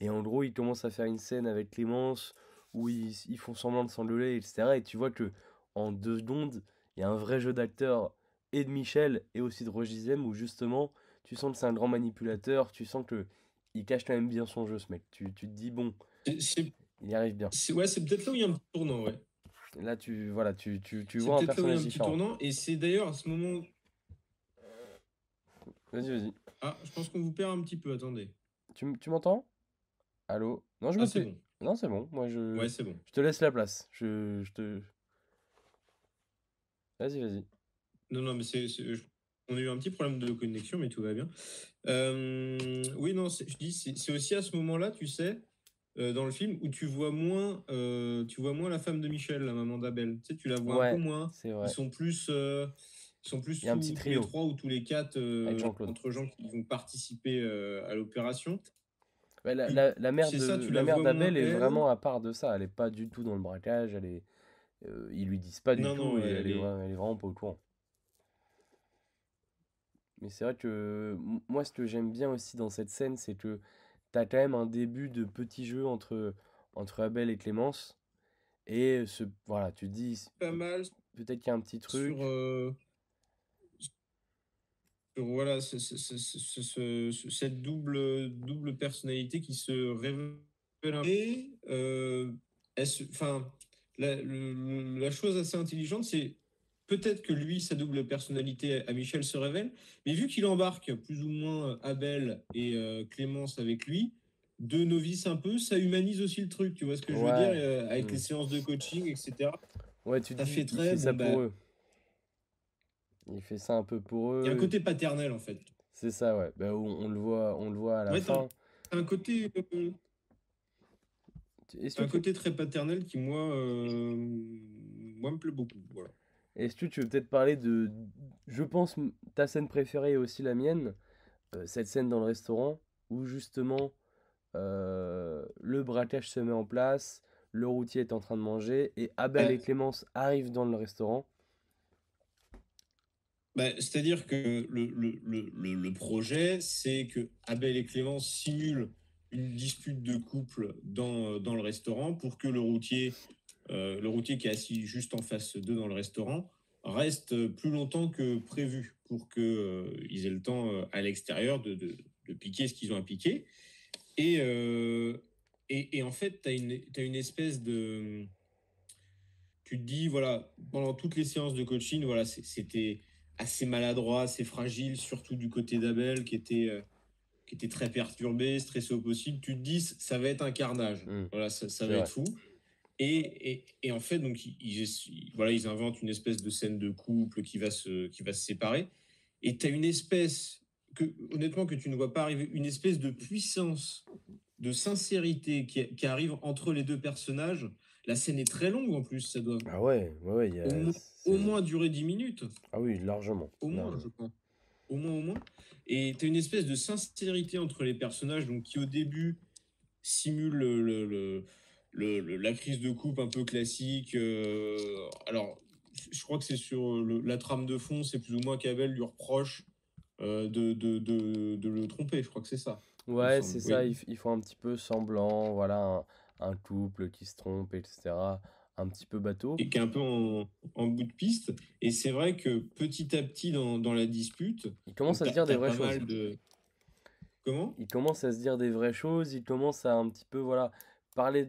Et en gros, ils commencent à faire une scène avec Clémence où ils, ils font semblant de s'engueuler, etc. Et tu vois que en deux secondes, il y a un vrai jeu d'acteur et de Michel et aussi de Rogizem où justement, tu sens que c'est un grand manipulateur, tu sens que il cache quand même bien son jeu, ce mec. Tu, tu te dis, bon, il y arrive bien. Ouais, c'est peut-être là où il y a un petit tournant, ouais. Là, tu, voilà, tu, tu, tu vois un personnage différent. Tournant, et c'est d'ailleurs à ce moment. Vas-y, vas-y. Ah, je pense qu'on vous perd un petit peu, attendez. Tu, tu m'entends? Allô? Non, je me ah, Bon. Non, c'est bon. Moi, je. Ouais, c'est bon. Je te laisse la place. Je, je te. Vas-y, vas-y. Non, non, mais c'est. On a eu un petit problème de connexion, mais tout va bien. Euh, oui, non, je dis, c'est aussi à ce moment-là, tu sais, euh, dans le film, où tu vois moins, euh, tu vois moins la femme de Michel, la maman d'Abel. Tu sais, tu la vois un peu moins. Vrai. Ils sont plus sont plus tous, un petit trio. tous les trois ou tous les quatre entre gens qui vont participer à l'opération. la, la, la, mère d'Abel est vraiment à part de ça. Elle est pas du tout dans le braquage. Elle est, ils lui disent pas du tout. elle, est... elle, est... vraiment pas au courant. Mais c'est vrai que moi, ce que j'aime bien aussi dans cette scène, c'est que tu as quand même un début de petit jeu entre, entre Abel et Clémence. Et ce, voilà, tu te dis, Pas mal peut-être qu'il y a un petit truc. sur, euh, sur, voilà, ce- ce- ce- ce- ce- ce- cette double, double personnalité qui se révèle. un peu. Et euh, enfin, la, la chose assez intelligente, c'est peut-être que lui, sa double personnalité à Michel se révèle, mais vu qu'il embarque plus ou moins Abel et euh, Clémence avec lui, deux novices un peu, ça humanise aussi le truc, tu vois ce que je veux dire, euh, avec Mm. les séances de coaching, etc. Ouais, tu ça dis, fait il très, fait ça pour bah- eux. Il fait ça un peu pour eux. Il y a un côté paternel en fait. C'est ça, ouais. Bah, on, on le voit, on le voit à la Ouais, fin. Un côté, euh, un côté très paternel qui moi, euh, moi me plaît beaucoup. Voilà. Est-ce que tu veux peut-être parler de, je pense, ta scène préférée est aussi la mienne, euh, cette scène dans le restaurant où justement euh, le braquage se met en place, le routier est en train de manger et Abel et Clémence arrivent dans le restaurant? Bah, C'est-à-dire que le, le, le, le- le projet, c'est que Abel et Clémence simulent une dispute de couple dans, dans le restaurant pour que le routier, euh, le routier qui est assis juste en face d'eux dans le restaurant reste plus longtemps que prévu pour qu'ils aient le temps euh, à l'extérieur de, de, de piquer ce qu'ils ont à piquer. Et, euh, et, et en fait, tu as une, espèce de... Tu te dis, voilà, pendant toutes les séances de coaching, voilà, c'était assez maladroit, assez fragile, surtout du côté d'Abel qui était, euh, qui était très perturbé, stressé au possible. Tu te dis, ça va être un carnage. Mm. Voilà, ça, va vrai. être fou. Et, et, et en fait, donc, ils, ils- voilà, ils inventent une espèce de scène de couple qui va se, qui va se séparer. Et tu as une espèce, que, honnêtement, que tu ne vois pas arriver, une espèce de puissance, de sincérité qui, qui arrive entre les deux personnages. La scène est très longue en plus, ça doit Ah ouais, ouais, y a- au, moins durer 10 minutes. Ah oui, largement. Au moins, largement. je pense. Au moins, au moins. Et tu as une espèce de sincérité entre les personnages donc, qui, au début, simule le, le- le- le- le- la crise de coupe un peu classique. euh, alors, je- crois que c'est sur le- la trame de fond, c'est plus ou moins qu'Abel lui reproche euh, de, de, de, de le tromper. Je crois que c'est ça. Ouais, c'est ça, oui. ils, ils font un petit peu semblant, voilà, un, un couple qui se trompe, etc. Un petit peu bateau. Et qui est un peu en, en bout de piste. Et c'est vrai que petit à petit, dans, dans la dispute, Ils commencent à se dire des vraies choses. Comment? Ils commencent à se dire des vraies choses, ils commencent à un petit peu, voilà, parler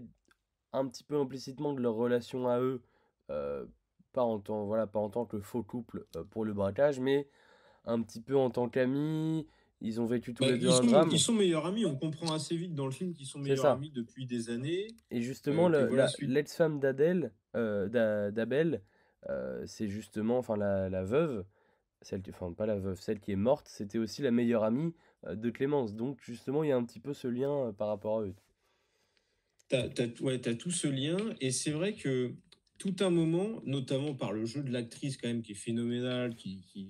un petit peu implicitement de leur relation à eux, euh, pas en tant, voilà, pas en tant que faux couple euh, pour le braquage, mais un petit peu en tant qu'amis. Ils ont vécu tous Bah, les deux ils, un sont, drame. ils sont meilleurs amis, on comprend assez vite dans le film qu'ils sont meilleurs amis depuis des années. Et justement, Euh, l'ex-femme d'Adèle, euh, d'A- d'Abel, c'est justement, enfin la, la veuve, celle qui, enfin pas la veuve, celle qui est morte, c'était aussi la meilleure amie de Clémence. Donc justement, il y a un petit peu ce lien par rapport à eux. T'as, t'as- ouais, t'as tout ce lien, et c'est vrai que tout un moment, notamment par le jeu de l'actrice quand même qui est phénoménal, qui, qui,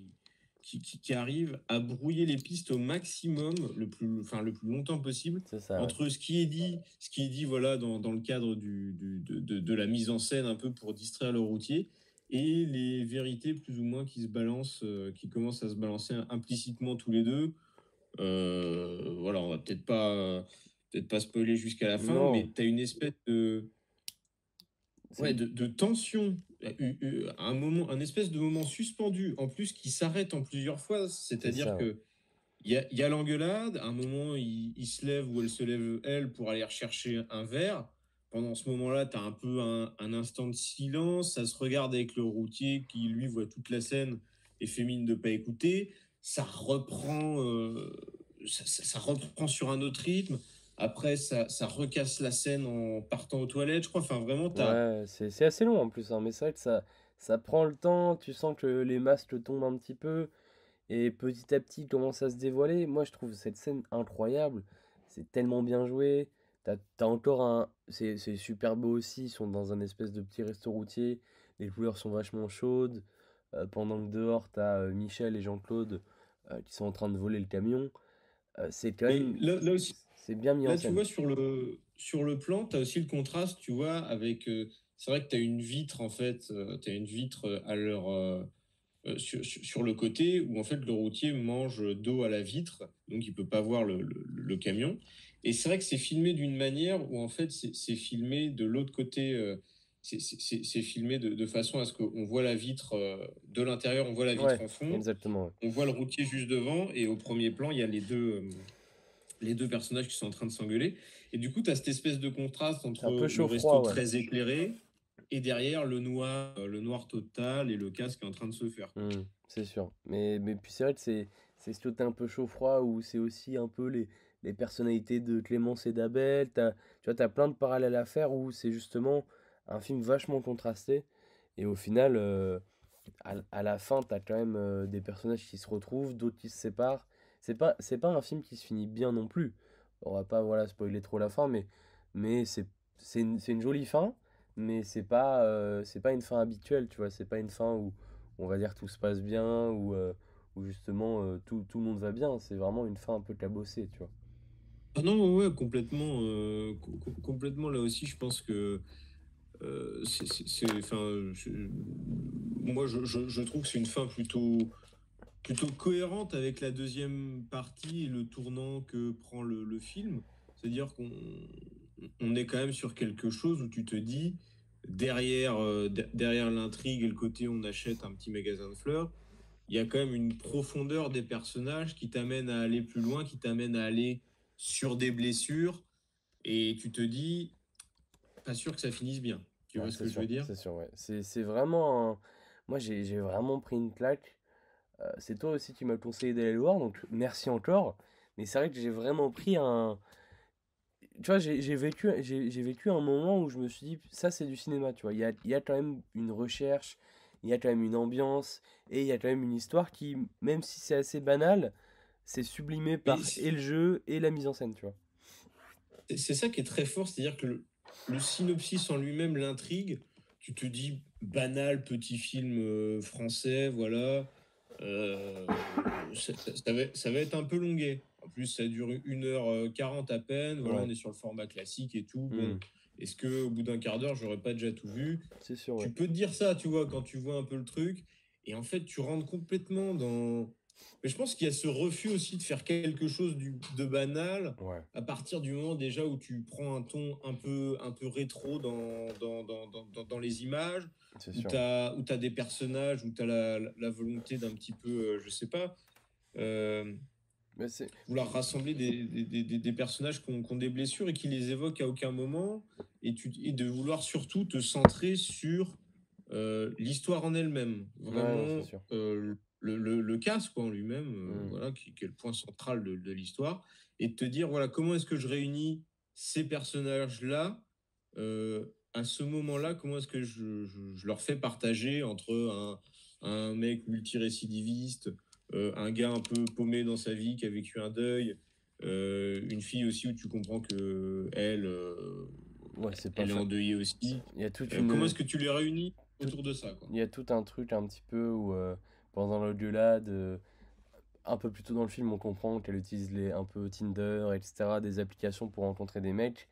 qui, arrive à brouiller les pistes au maximum, le plus, enfin, le plus longtemps possible, ouais. entre ce qui est dit, ce qui est dit voilà, dans, dans le cadre du, du- de, de- de la mise en scène un peu pour distraire le routier, et les vérités plus ou moins qui se balancent, euh, qui commencent à se balancer implicitement tous les deux. Euh, voilà, on va peut-être pas, peut-être pas spoiler jusqu'à la fin, Non. mais tu as une espèce de, ouais, de, de tension, euh, un moment, un espèce de moment suspendu, en plus qui s'arrête en plusieurs fois. C'est-à-dire ouais. que il y a, y a l'engueulade, à un moment il, il se lève ou elle se lève elle pour aller rechercher un verre. Pendant ce moment-là, tu as un peu un, un instant de silence, ça se regarde avec le routier qui lui voit toute la scène et fait mine de pas écouter. Ça reprend, euh, ça, ça- ça reprend sur un autre rythme. Après, ça, ça recasse la scène en partant aux toilettes. Je crois, enfin vraiment, t'as, Ouais, c'est c'est assez long en plus, hein, mais c'est vrai que ça, ça prend le temps, tu sens que les masques tombent un petit peu, et petit à petit ils commencent à se dévoiler. Moi je trouve cette scène incroyable, c'est tellement bien joué, t'as, t'as encore un... C'est c'est super beau aussi, ils sont dans un espèce de petit resto routier, les couleurs sont vachement chaudes, euh, pendant que dehors t'as euh, Michel et Jean-Claude euh, qui sont en train de voler le camion. C'est quand même... là, là aussi, C'est bien mis en Là, tu scène. vois, sur le, sur le plan, tu as aussi le contraste, tu vois, avec. euh, c'est vrai que tu as une vitre, en fait, tu as une vitre euh, à leur, euh, euh, sur, sur- le côté où, en fait, le routier mange d'eau à la vitre, donc il peut pas voir le, le- le camion. Et c'est vrai que c'est filmé d'une manière où, en fait, c'est filmé de l'autre côté. euh, c'est filmé de, de, façon à ce qu'on voit la vitre euh, de l'intérieur, on voit la vitre en fond. Exactement. On voit le routier juste devant et au premier plan, il y a les deux, euh, les deux personnages qui sont en train de s'engueuler. Et du coup, tu as cette espèce de contraste entre le resto très éclairé et derrière le noir, euh, le noir total et le casque en train de se faire. Mmh, c'est sûr. Mais, mais puis c'est vrai que c'est ce côté un peu chaud-froid où c'est aussi un peu les, les personnalités de Clémence et d'Abel. Tu vois, as plein de parallèles à faire où c'est justement un film vachement contrasté. Et au final, euh, à, la fin, tu as quand même euh, des personnages qui se retrouvent, d'autres qui se séparent. C'est pas, c'est pas un film qui se finit bien non plus. On va pas voilà, spoiler trop la fin, mais, mais c'est, c'est, une, une jolie fin, mais c'est pas, euh, c'est pas une fin habituelle, tu vois. C'est pas une fin où on va dire tout se passe bien, ou où justement tout, tout, le monde va bien. C'est vraiment une fin un peu cabossée, tu vois. Ah non, ouais, complètement. complètement là aussi, je pense que euh, c'est, enfin, moi, je, je, trouve que c'est une fin plutôt, plutôt cohérente avec la deuxième partie et le tournant que prend le, le film. C'est-à-dire qu'on on est quand même sur quelque chose où tu te dis, derrière, euh, derrière l'intrigue et le côté on achète un petit magasin de fleurs, il y a quand même une profondeur des personnages qui t'amène à aller plus loin, qui t'amène à aller sur des blessures. Et tu te dis, pas sûr que ça finisse bien. Tu vois ce que je veux dire? C'est sûr, ouais. C'est vraiment. Moi, j'ai vraiment pris une claque. Euh, c'est toi aussi qui m'as conseillé d'aller le voir, donc merci encore. Mais c'est vrai que j'ai vraiment pris un. Tu vois, j'ai vécu, vécu un moment où je me suis dit, ça c'est du cinéma, tu vois. Il y a, y a quand même une recherche, il y a quand même une ambiance, et il y a quand même une histoire qui, même si c'est assez banal, c'est sublimé par et le jeu et la mise en scène, tu vois. C'est ça qui est très fort, c'est-à-dire que le, le synopsis en lui-même, l'intrigue, tu te dis banal petit film euh, français, voilà. Euh, ça, va, être un peu longué. En plus, ça dure 1h40 à peine. Voilà, on est sur le format classique et tout. Hmm. Est-ce que au bout d'un quart d'heure, j'aurais pas déjà tout vu? C'est sûr. Tu peux te dire ça, tu vois, quand tu vois un peu le truc. Et en fait, tu rentres complètement dans mais je pense qu'il y a ce refus aussi de faire quelque chose de banal à partir du moment déjà où tu prends un ton un peu, un peu rétro dans, dans, dans, dans, dans les images, où tu as, as, des personnages, où tu as la, la, volonté d'un petit peu, euh, je sais pas, euh, vouloir rassembler des, des, des, des personnages qui ont, des blessures et qui les évoquent à aucun moment, et, tu, et de vouloir surtout te centrer sur euh, l'histoire en elle-même. Vraiment, le, le, casque en lui-même, euh, mmh. voilà, qui, est le point central de, l'histoire, et de te dire voilà comment est-ce que je réunis ces personnages-là euh, à ce moment-là, comment est-ce que je, je, leur fais partager entre un, un mec multirécidiviste, euh, un gars un peu paumé dans sa vie qui a vécu un deuil, une fille aussi où tu comprends que elle, ouais, c'est pas elle est endeuillée aussi. Il y a toute une... Comment est-ce que tu les réunis autour de ça quoi? Il y a tout un truc un petit peu où pendant l'au-delà de un peu plus tôt dans le film, on comprend qu'elle utilise les, un peu Tinder, etc., des applications pour rencontrer des mecs.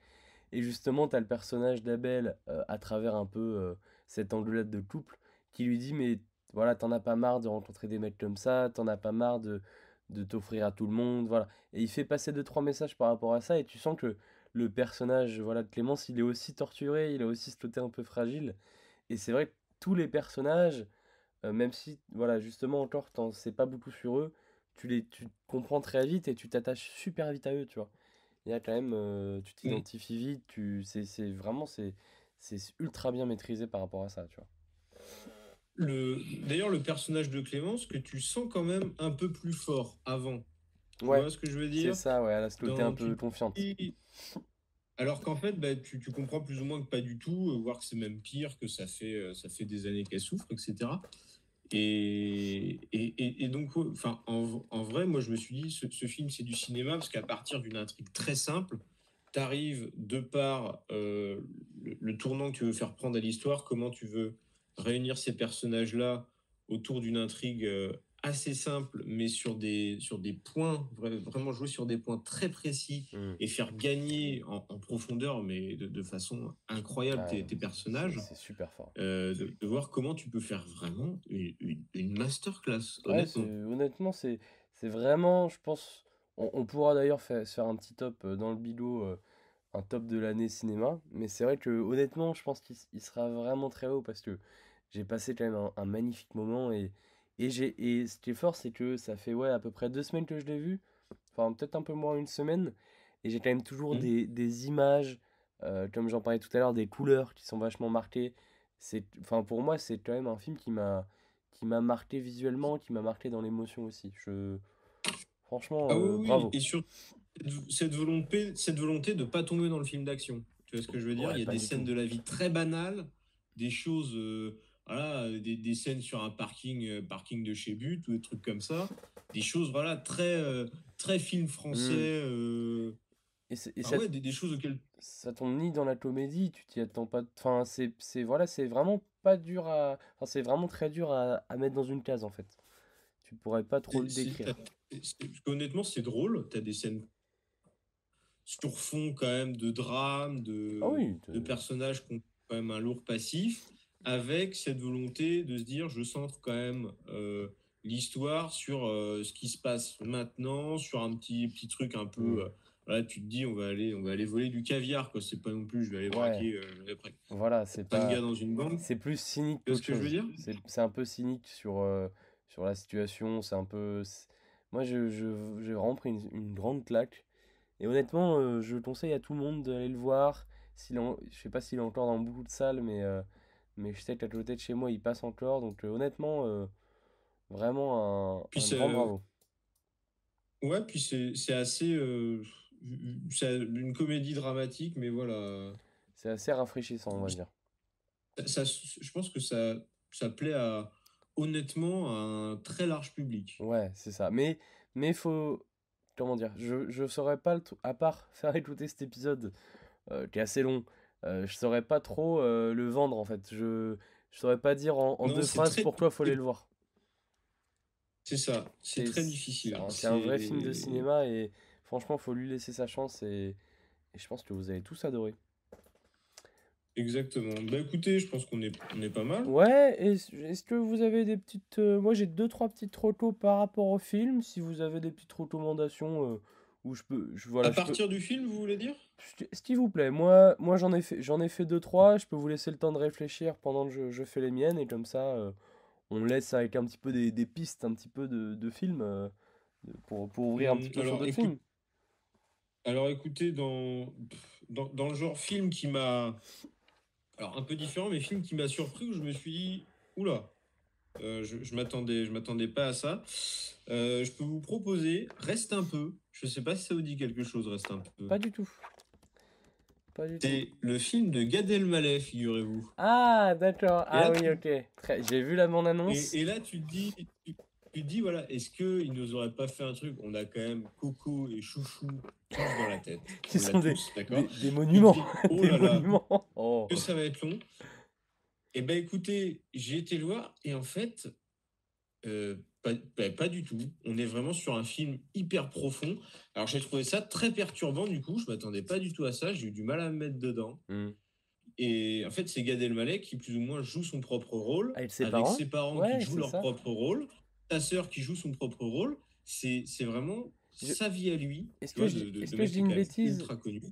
Et justement, tu as le personnage d'Abel euh, à travers un peu euh, cette engueulade de couple qui lui dit Mais voilà, t'en as pas marre de rencontrer des mecs comme ça, t'en as pas marre de, de t'offrir à tout le monde. Voilà. Et il fait passer deux, trois messages par rapport à ça. Et tu sens que le personnage voilà, de Clémence, il est aussi torturé, il a aussi ce côté un peu fragile. Et c'est vrai que tous les personnages euh, même si, voilà, justement, encore, t'en sais pas beaucoup sur eux, tu les tu comprends très vite et tu t'attaches super vite à eux, tu vois. Il y a quand même, euh, tu t'identifies vite, tu, c'est, c'est vraiment, c'est, c'est ultra bien maîtrisé par rapport à ça, tu vois. Le, d'ailleurs, le personnage de Clémence, que tu sens quand même un peu plus fort avant. Tu vois ce que je veux dire? C'est ça, ouais, elle a ce côté un peu confiante. Alors qu'en fait, bah, tu, tu, comprends plus ou moins que pas du tout, euh, voire que c'est même pire, que ça fait, ça fait des années qu'elle souffre, etc. Et, et, et, donc, enfin, en, vrai, moi, je me suis dit, ce, ce film, c'est du cinéma, parce qu'à partir d'une intrigue très simple, tu arrives de par euh, le, tournant que tu veux faire prendre à l'histoire, comment tu veux réunir ces personnages-là autour d'une intrigue euh, assez simple, mais sur des, sur des points, vraiment jouer sur des points très précis mmh. et faire gagner en, profondeur, mais de, façon incroyable, tes, personnages. C'est super fort. Euh, de, voir comment tu peux faire vraiment une, une, masterclass. Honnêtement, c'est vraiment, je pense, on, pourra d'ailleurs faire, faire, un petit top euh, dans le bidot euh, un top de l'année cinéma. Mais c'est vrai que honnêtement, je pense qu'il il sera vraiment très haut parce que j'ai passé quand même un, un magnifique moment. Et, et, j'ai, et ce qui est fort, c'est que ça fait ouais, à peu près deux semaines que je l'ai vu. Enfin, peut-être un peu moins une semaine. Et j'ai quand même toujours Hmm. des, des images, euh, comme j'en parlais tout à l'heure, des couleurs qui sont vachement marquées. C'est, enfin, pour moi, c'est quand même un film qui m'a, qui m'a marqué visuellement, qui m'a marqué dans l'émotion aussi. Je, franchement, Ah oui, euh, oui, bravo. et sur cette volonté, cette volonté de pas tomber dans le film d'action. Tu vois ce que je veux dire? Ouais, Il y a des scènes tout. de la vie très banales, des choses, euh, voilà, des, des scènes sur un parking, euh, parking de chez But ou des trucs comme ça, des choses, voilà, très, euh, très film français. Hmm. euh, Et, ah ça, ouais, des, des choses auxquelles. ça tombe ni dans la comédie, tu t'y attends pas. Enfin, c'est, voilà, c'est vraiment pas dur à. Enfin, c'est vraiment très dur à, à mettre dans une case en fait. Tu pourrais pas trop le décrire. t'as- c'est- drôle. Tu as des scènes sur fond quand même de drame, de, Ah oui, de personnages qui ont quand même un lourd passif, avec cette volonté de se dire je centre quand même euh, l'histoire sur euh, ce qui se passe maintenant, sur un petit, petit truc un peu. Mm. euh, voilà, tu te dis on va aller, on va aller voler du caviar, quoi. C'est pas non plus je vais aller Ouais. braquer je braquer voilà, c'est pas. gars dans une banque. C'est plus cynique qu'autre ce que je veux dire? C'est, un peu cynique sur, sur la situation. C'est un peu. Moi, je, je, j'ai vraiment pris une, une grande claque. Et honnêtement, je conseille à tout le monde d'aller le voir. S'il. Je sais pas s'il est encore dans beaucoup de salles, mais, mais je sais qu'à côté de chez moi, il passe encore. Donc, euh, honnêtement, euh, vraiment un, Puis un c'est grand bravo. Ouais, puis c'est assez. euh, c'est une comédie dramatique, mais voilà. C'est assez rafraîchissant, on va dire. Ça, je pense que ça, ça plaît à, honnêtement à un très large public. Ouais, c'est ça. Mais mais faut comment dire, je je saurais pas le à part faire écouter cet épisode euh, qui est assez long, euh, je saurais pas trop euh, le vendre en fait. Je je saurais pas dire en, en Non, deux phrases très. pourquoi faut aller le voir. C'est ça, c'est très difficile. c'est un vrai film de cinéma et franchement, faut lui laisser sa chance et, et je pense que vous allez tous adorer. Exactement. Bah écoutez, je pense qu'on est, on est pas mal. Ouais, est-ce est-ce que vous avez des petites... euh, moi j'ai deux, trois petites recos par rapport au film, si vous avez des petites recommandations euh, où je peux... Je, voilà, À peux... partir du film, vous voulez dire? S'il vous plaît, moi, moi j'en ai fait, j'en ai fait deux, trois, je peux vous laisser le temps de réfléchir pendant que je, je fais les miennes et comme ça euh, on laisse avec un petit peu des, des pistes, un petit peu de, de films euh, pour, pour ouvrir un petit Hum, peu sur alors d'autres écoute, films. alors écoutez, dans, dans, dans le genre film qui m'a. Alors un peu différent, mais film qui m'a surpris où je me suis dit, oula, euh, je, je m'attendais, je m'attendais pas à ça. Euh, je peux vous proposer Reste un peu. Je sais pas si ça vous dit quelque chose, Reste un peu. Pas du tout. Pas du tout. C'est le film de Gad Elmaleh, figurez-vous. Ah, d'accord. Et Ah là, oui, tu, ok. Très... J'ai vu la bande-annonce et, et là, tu te dis, tu, tu te dis, voilà, est-ce qu'ils nous auraient pas fait un truc? On a quand même Coco et Chouchou tous dans la tête. qui On l'a sont des, tous, des, Tu te monuments. dis, oh Des là là, monuments. Oh. que ça va être long. Eh ben écoutez, j'ai été le voir et en fait, euh, pas, pas- pas du tout. On est vraiment sur un film hyper profond. Alors j'ai trouvé ça très perturbant du coup. Je m'attendais pas du tout à ça. J'ai eu du mal à me mettre dedans. Hmm. Et en fait, c'est Gad Elmaleh qui plus ou moins joue son propre rôle Avec ses avec parents? ses parents Ouais, qui jouent leur ça. propre rôle, sa sœur qui joue son propre rôle. C'est vraiment Je- sa vie à lui. Est-ce que je, de, dis- de, que je dis est une bêtise?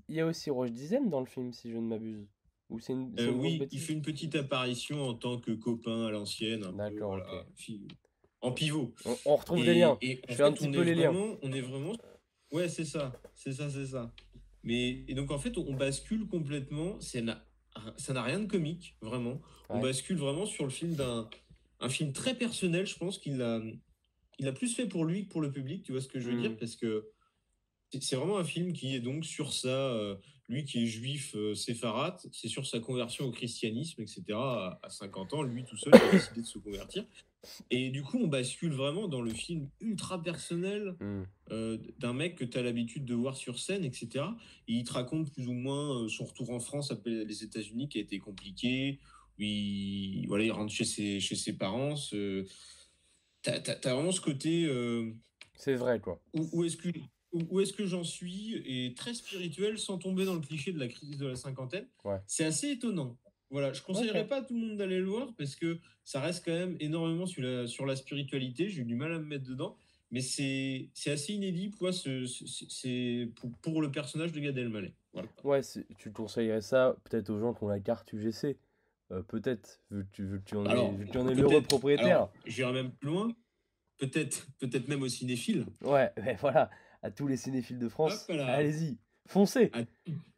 Il y a aussi Roche Dizem dans le film, si je ne m'abuse. Ou c'est une, c'est Euh, une oui, il fait une petite apparition en tant que copain à l'ancienne, D'accord, voilà, en pivot. On, on retrouve des liens. Et, et Je fais un petit peu les liens. on est vraiment, ouais, c'est ça, c'est ça, c'est ça. Mais et donc en fait, on bascule complètement. Ça n'a rien de comique, vraiment. On bascule vraiment sur le film d'un, un film très personnel. Je pense qu'il a, il a plus fait pour lui que pour le public. Tu vois ce que je veux dire? Hmm. Parce que c'est vraiment un film qui est donc sur ça. euh, lui qui est juif euh, séfarade, c'est sur sa conversion au christianisme, etc. À, à 50 ans, lui tout seul, il a décidé de se convertir. Et du coup, on bascule vraiment dans le film ultra personnel Hmm. euh, d'un mec que tu as l'habitude de voir sur scène, etc. Et il te raconte plus ou moins euh, son retour en France après les États-Unis qui a été compliqué. où Il, voilà, il rentre chez ses, chez ses parents. ce- T'as, t'as vraiment ce côté C'est vrai, quoi. où, où est-ce que, où, est-ce que j'en suis et très spirituel sans tomber dans le cliché de la crise de la cinquantaine. Ouais. C'est assez étonnant. Voilà, je conseillerais pas à tout le monde d'aller le voir parce que ça reste quand même énormément sur la, sur la spiritualité. J'ai eu du mal à me mettre dedans, mais c'est c'est assez inédit quoi, ce- pour, pour le personnage de Gad Elmaleh. Voilà. Ouais, tu conseillerais ça peut-être aux gens qui ont la carte UGC. Euh, peut-être, vu que tu, vu que tu en es, Alors, vu que tu en es l'heureux peut-être. propriétaire. Alors, j'irai même plus loin. Peut-être, peut-être même aux cinéphiles. Ouais, mais voilà, à tous les cinéphiles de France, allez-y, foncez.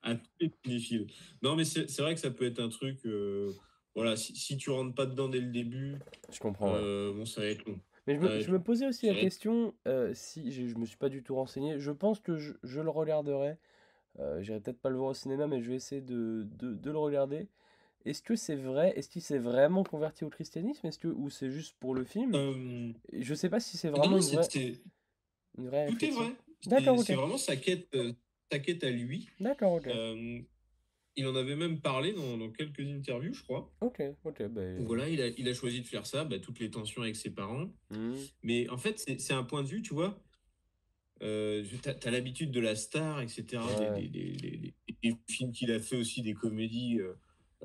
À, à tous les cinéphiles. Non, mais c'est vrai que ça peut être un truc. euh, voilà, si, si tu rentres pas dedans dès le début, Je comprends. ouais. euh, bon, ça va être long. Mais je me, Ouais, je me posais aussi la question, euh, si je, me suis pas du tout renseigné, je pense que je, je le regarderai. Euh, j'irai peut-être pas le voir au cinéma, mais je vais essayer de, de, de le regarder. Est-ce que c'est vrai? Est-ce qu'il s'est vraiment converti au christianisme? Est-ce que, ou c'est juste pour le film? Euh, Je sais pas si c'est vraiment non, une vraie, une vraie tout est vrai. C'est D'accord, c'est ok. vraiment sa quête, euh, sa quête à lui. D'accord, ok. Euh, il en avait même parlé dans, dans quelques interviews, je crois. Ok, ok, ben... Voilà, il a, il a choisi de faire ça, bah, toutes les tensions avec ses parents. hmm, Mais en fait, c'est un point de vue, tu vois. Euh, t'as as, l'habitude de la star, etc. Ouais. Des, des- des- des- des films qu'il a fait aussi, des comédies euh,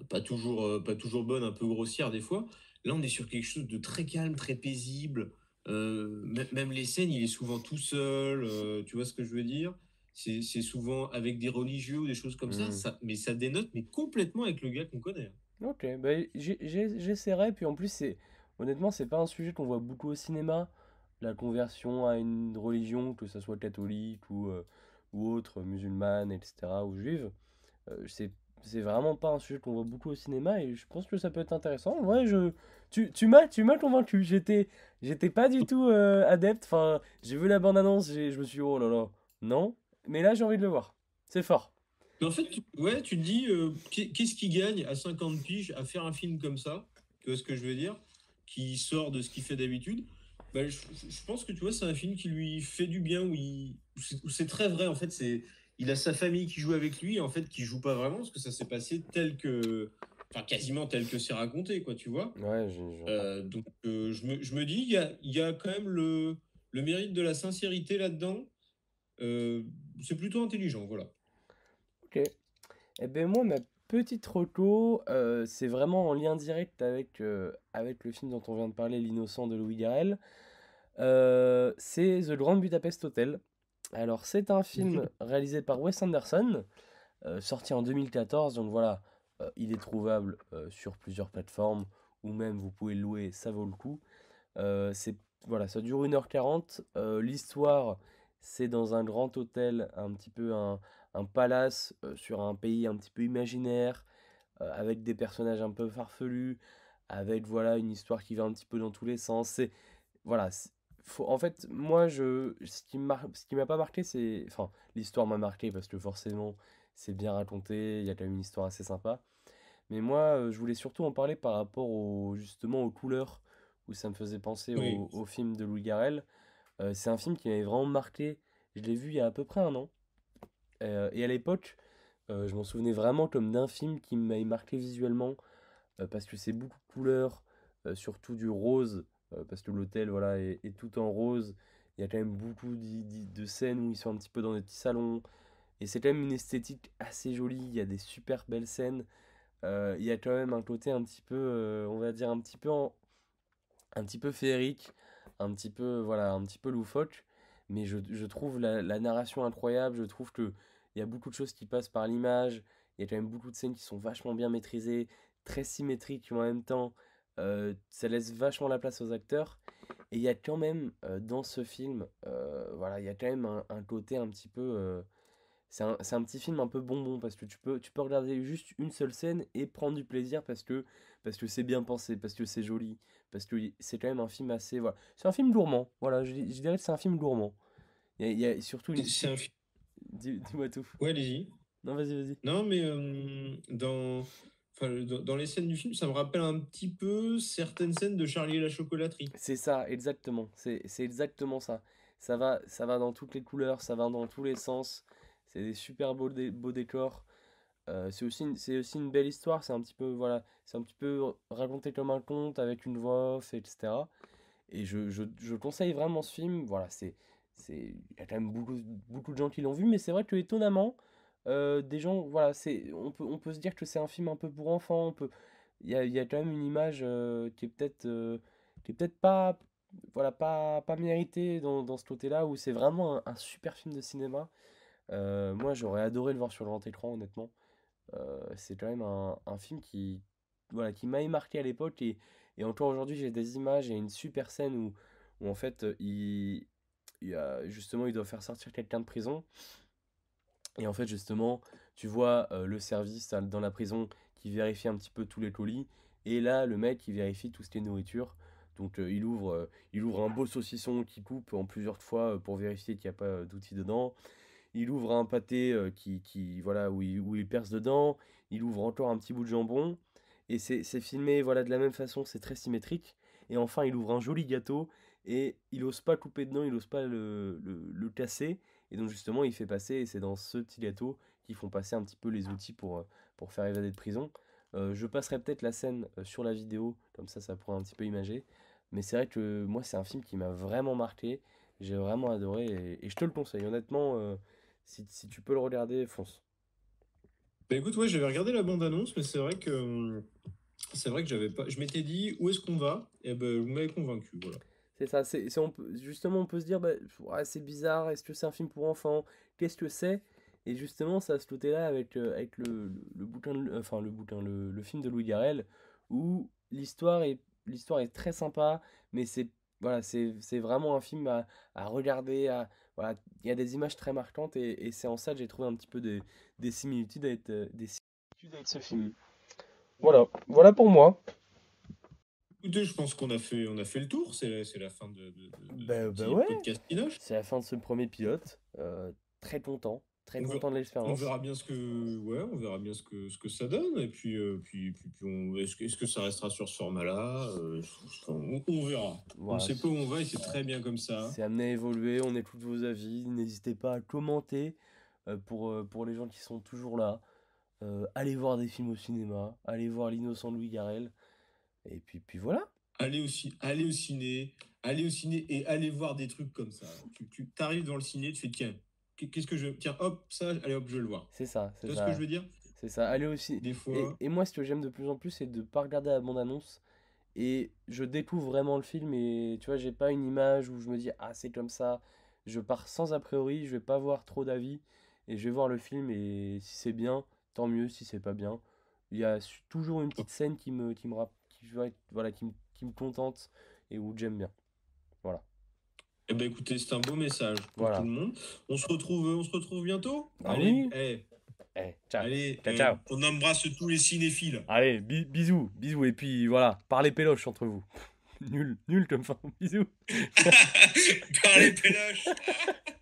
pas, toujours, euh, pas toujours bonnes, un peu grossières des fois. Là, on est sur quelque chose de très calme, très paisible. Euh, même- les scènes, il est souvent tout seul. euh, tu vois ce que je veux dire? C'est souvent avec des religieux ou des choses comme ça, Mm. ça. Mais ça dénote, mais complètement avec le gars qu'on connaît. Ok, ben j'ai- j'ai- j'essaierai, puis en plus, c'est honnêtement, c'est pas un sujet qu'on voit beaucoup au cinéma, la conversion à une religion, que ce soit catholique ou, euh, ou autre, musulmane, etc., ou juive. Euh, c'est c'est vraiment pas un sujet qu'on voit beaucoup au cinéma, et je pense que ça peut être intéressant. Ouais, je, tu, tu m'as tu m'as convaincu, j'étais j'étais pas du tout euh, adepte, enfin, j'ai vu la bande-annonce, j'ai- je me suis dit, oh là là, non, mais là j'ai envie de le voir, c'est fort. En fait, tu- ouais, tu te dis, euh, qu'est- qu'est-ce qui gagne à 50 piges à faire un film comme ça? Tu vois ce que je veux dire? Qui sort de ce qu'il fait d'habitude. Bah, je, pense que tu vois, c'est un film qui lui fait du bien, où, où c'est très vrai. En fait, c'est il a sa famille qui joue avec lui, en fait, qui joue pas vraiment, parce que ça s'est passé tel que. Enfin, quasiment tel que c'est raconté, quoi, tu vois Ouais, Euh, donc, euh, je, me, je me dis, il y a, y a quand même le, le mérite de la sincérité là-dedans. Euh, c'est plutôt intelligent, voilà. Ok. Eh ben moi, ma petite reco, c'est vraiment en lien direct avec, avec le film dont on vient de parler, L'innocent de Louis Garrel. C'est The Grand Budapest Hotel. Alors, c'est un film réalisé par Wes Anderson, euh, sorti en 2014. Donc voilà, euh, il est trouvable euh, sur plusieurs plateformes, ou même vous pouvez le louer, ça vaut le coup. C'est, voilà, ça dure 1h40. Euh, l'histoire, c'est dans un grand hôtel, un petit peu un, un palace sur un pays un petit peu imaginaire, avec des personnages un peu farfelus, avec voilà une histoire qui va un petit peu dans tous les sens. C'est voilà, faut, en fait, moi je ce qui m'a pas marqué, c'est enfin l'histoire m'a marqué parce que forcément c'est bien raconté, il y a quand même une histoire assez sympa. Mais moi, euh, je voulais surtout en parler par rapport au justement aux couleurs où ça me faisait penser Oui. au, au film de Louis Garrel. Euh, c'est un film qui m'avait vraiment marqué. Je l'ai vu il y a à peu près un an. Euh, et à l'époque, euh, je m'en souvenais vraiment comme d'un film qui m'avait marqué visuellement, parce que c'est beaucoup de couleurs, surtout du rose, parce que l'hôtel voilà, est, tout en rose. Il y a quand même beaucoup de scènes où ils sont un petit peu dans des petits salons. Et c'est quand même une esthétique assez jolie. Il y a des super belles scènes. Euh, il y a quand même un côté un petit peu, euh, on va dire, un petit peu, un petit peu féerique, un petit peu, voilà, un petit peu loufoque. Mais je, trouve la, la narration incroyable. Je trouve que il y a beaucoup de choses qui passent par l'image. Il y a quand même beaucoup de scènes qui sont vachement bien maîtrisées, très symétriques en même temps. Euh, ça laisse vachement la place aux acteurs. Et il y a quand même euh, dans ce film, euh, voilà, il y a quand même un, un côté un petit peu. c'est un, c'est un petit film un peu bonbon parce que tu peux, tu peux regarder juste une seule scène et prendre du plaisir parce que parce que c'est bien pensé, parce que c'est joli, parce que c'est quand même un film assez. Voilà. C'est un film gourmand. Voilà, je, je dirais que c'est un film gourmand. Il y a, il y a surtout une. C'est un film. Dis- Dis-moi tout. Ouais, allez-y. Non, vas-y, vas-y. Non, mais dans, dans, les scènes du film, ça me rappelle un petit peu certaines scènes de Charlie et la chocolaterie. C'est ça, exactement. C'est exactement ça. Ça va, ça va dans toutes les couleurs, ça va dans tous les sens. C'est des super beaux, dé- beaux décors. Euh, c'est aussi une, aussi une belle histoire. C'est un petit peu, voilà, c'est un petit peu raconté comme un conte avec une voix off, etc. Et je, je, je conseille vraiment ce film. Voilà, c'est, il y a quand même beaucoup, beaucoup de gens qui l'ont vu, mais c'est vrai que étonnamment, euh, des gens, voilà, c'est, on peut, on peut se dire que c'est un film un peu pour enfants. On peut, il y a, y a quand même une image euh, qui est peut-être, euh, qui est peut-être pas, voilà, pas, pas méritée dans, dans ce côté-là, où c'est vraiment un, super film de cinéma. Moi, j'aurais adoré le voir sur le grand écran, honnêtement. C'est quand même un, un film qui, voilà, qui m'a marqué à l'époque et, et encore aujourd'hui, j'ai des images et une super scène où, où en fait, il, il a, justement, il doit faire sortir quelqu'un de prison. Et en fait, justement, tu vois euh, le service dans la prison qui vérifie un petit peu tous les colis. Et là, le mec, il vérifie tout ce qui est nourriture. Donc, euh, il ouvre, euh, il ouvre un beau saucisson qui coupe en plusieurs fois pour vérifier qu'il n'y a pas d'outils dedans. Il ouvre un pâté qui, qui, voilà, où il, perce dedans. Il ouvre encore un petit bout de jambon. Et c'est filmé voilà, de la même façon, c'est très symétrique. Et enfin, il ouvre un joli gâteau et il ose pas couper dedans, il ose pas le casser. Et donc justement, il fait passer, et c'est dans ce petit gâteau qu'ils font passer un petit peu les outils pour, euh, pour faire évader de prison. Euh, je passerai peut-être la scène euh, sur la vidéo, comme ça ça pourra un petit peu imager. Mais c'est vrai que moi c'est un film qui m'a vraiment marqué, j'ai vraiment adoré et, je te le conseille. Honnêtement, si, tu peux le regarder, fonce. Bah écoute, ouais, j'avais regardé la bande-annonce, mais c'est vrai que hum, c'est vrai que j'avais pas. Je m'étais dit où est-ce qu'on va? Et ben vous m'avez convaincu, voilà. C'est ça, c'est, justement on peut se dire, bah, c'est bizarre, est-ce que c'est un film pour enfants? Qu'est-ce que c'est? Et justement, ça se toutait là avec, euh, avec le, le, bouquin, enfin le bouquin, le, le film de Louis Garrel, où l'histoire est, est très sympa, mais c'est voilà, c'est vraiment un film à, à regarder, à, voilà, il y a des images très marquantes et, et c'est en ça que j'ai trouvé un petit peu des, des similitudes avec, euh, des similitudes avec ce film. Voilà, voilà pour moi. Écoutez, je pense qu'on a fait, on a fait le tour. C'est la, c'est la fin de, de, de- de ouais, podcast Pinoche. c'est la fin de ce premier pilote. Euh, très content, très On verra, content de on l'expérience. verra bien ce que, ouais, on verra bien ce que, ce que ça donne. Et puis, euh, puis, puis, puis on- est-ce que, est-ce que ça restera sur ce format-là? Euh, on, on verra. On ne Voilà, sait pas où on va et c'est très bien comme ça. c'est amené à évoluer, on écoute vos avis, n'hésitez pas à commenter euh, pour, euh, pour les gens qui sont toujours là. Euh, allez voir des films au cinéma, allez voir L'innocent Louis Garrel, et puis, puis voilà. Allez au, allez au ciné, allez au ciné et allez voir des trucs comme ça. Tu, tu t'arrives dans le ciné, tu fais tiens, qu'est-ce que je, tiens, hop, ça, allez hop, je vais le voir. C'est ça, Tu c'est vois ce que je ça, veux dire? c'est ça. Allez aussi. Des Et, fois, et moi, ce que j'aime de plus en plus, c'est de ne pas regarder la bande-annonce, et je découvre vraiment le film, et tu vois, j'ai pas une image où je me dis, ah, c'est comme ça. Je pars sans a priori, je vais pas voir trop d'avis, et je vais voir le film, et si c'est bien, tant mieux, si c'est pas bien. Il y a toujours une petite scène qui me, qui me, rapp- qui, voilà, qui me, qui me contente, et où j'aime bien. Voilà. eh ben écoutez, c'est un beau message pour tout Voilà. le monde. On se retrouve, on se retrouve bientôt. Ah Allez, oui? eh, Eh, ciao. allez, Ciao, eh, ciao. on embrasse tous les cinéphiles. Allez, bi- bisous, bisous, et puis voilà, parlez péloche entre vous. Nul, nul comme fin, bisous. Par les péloches.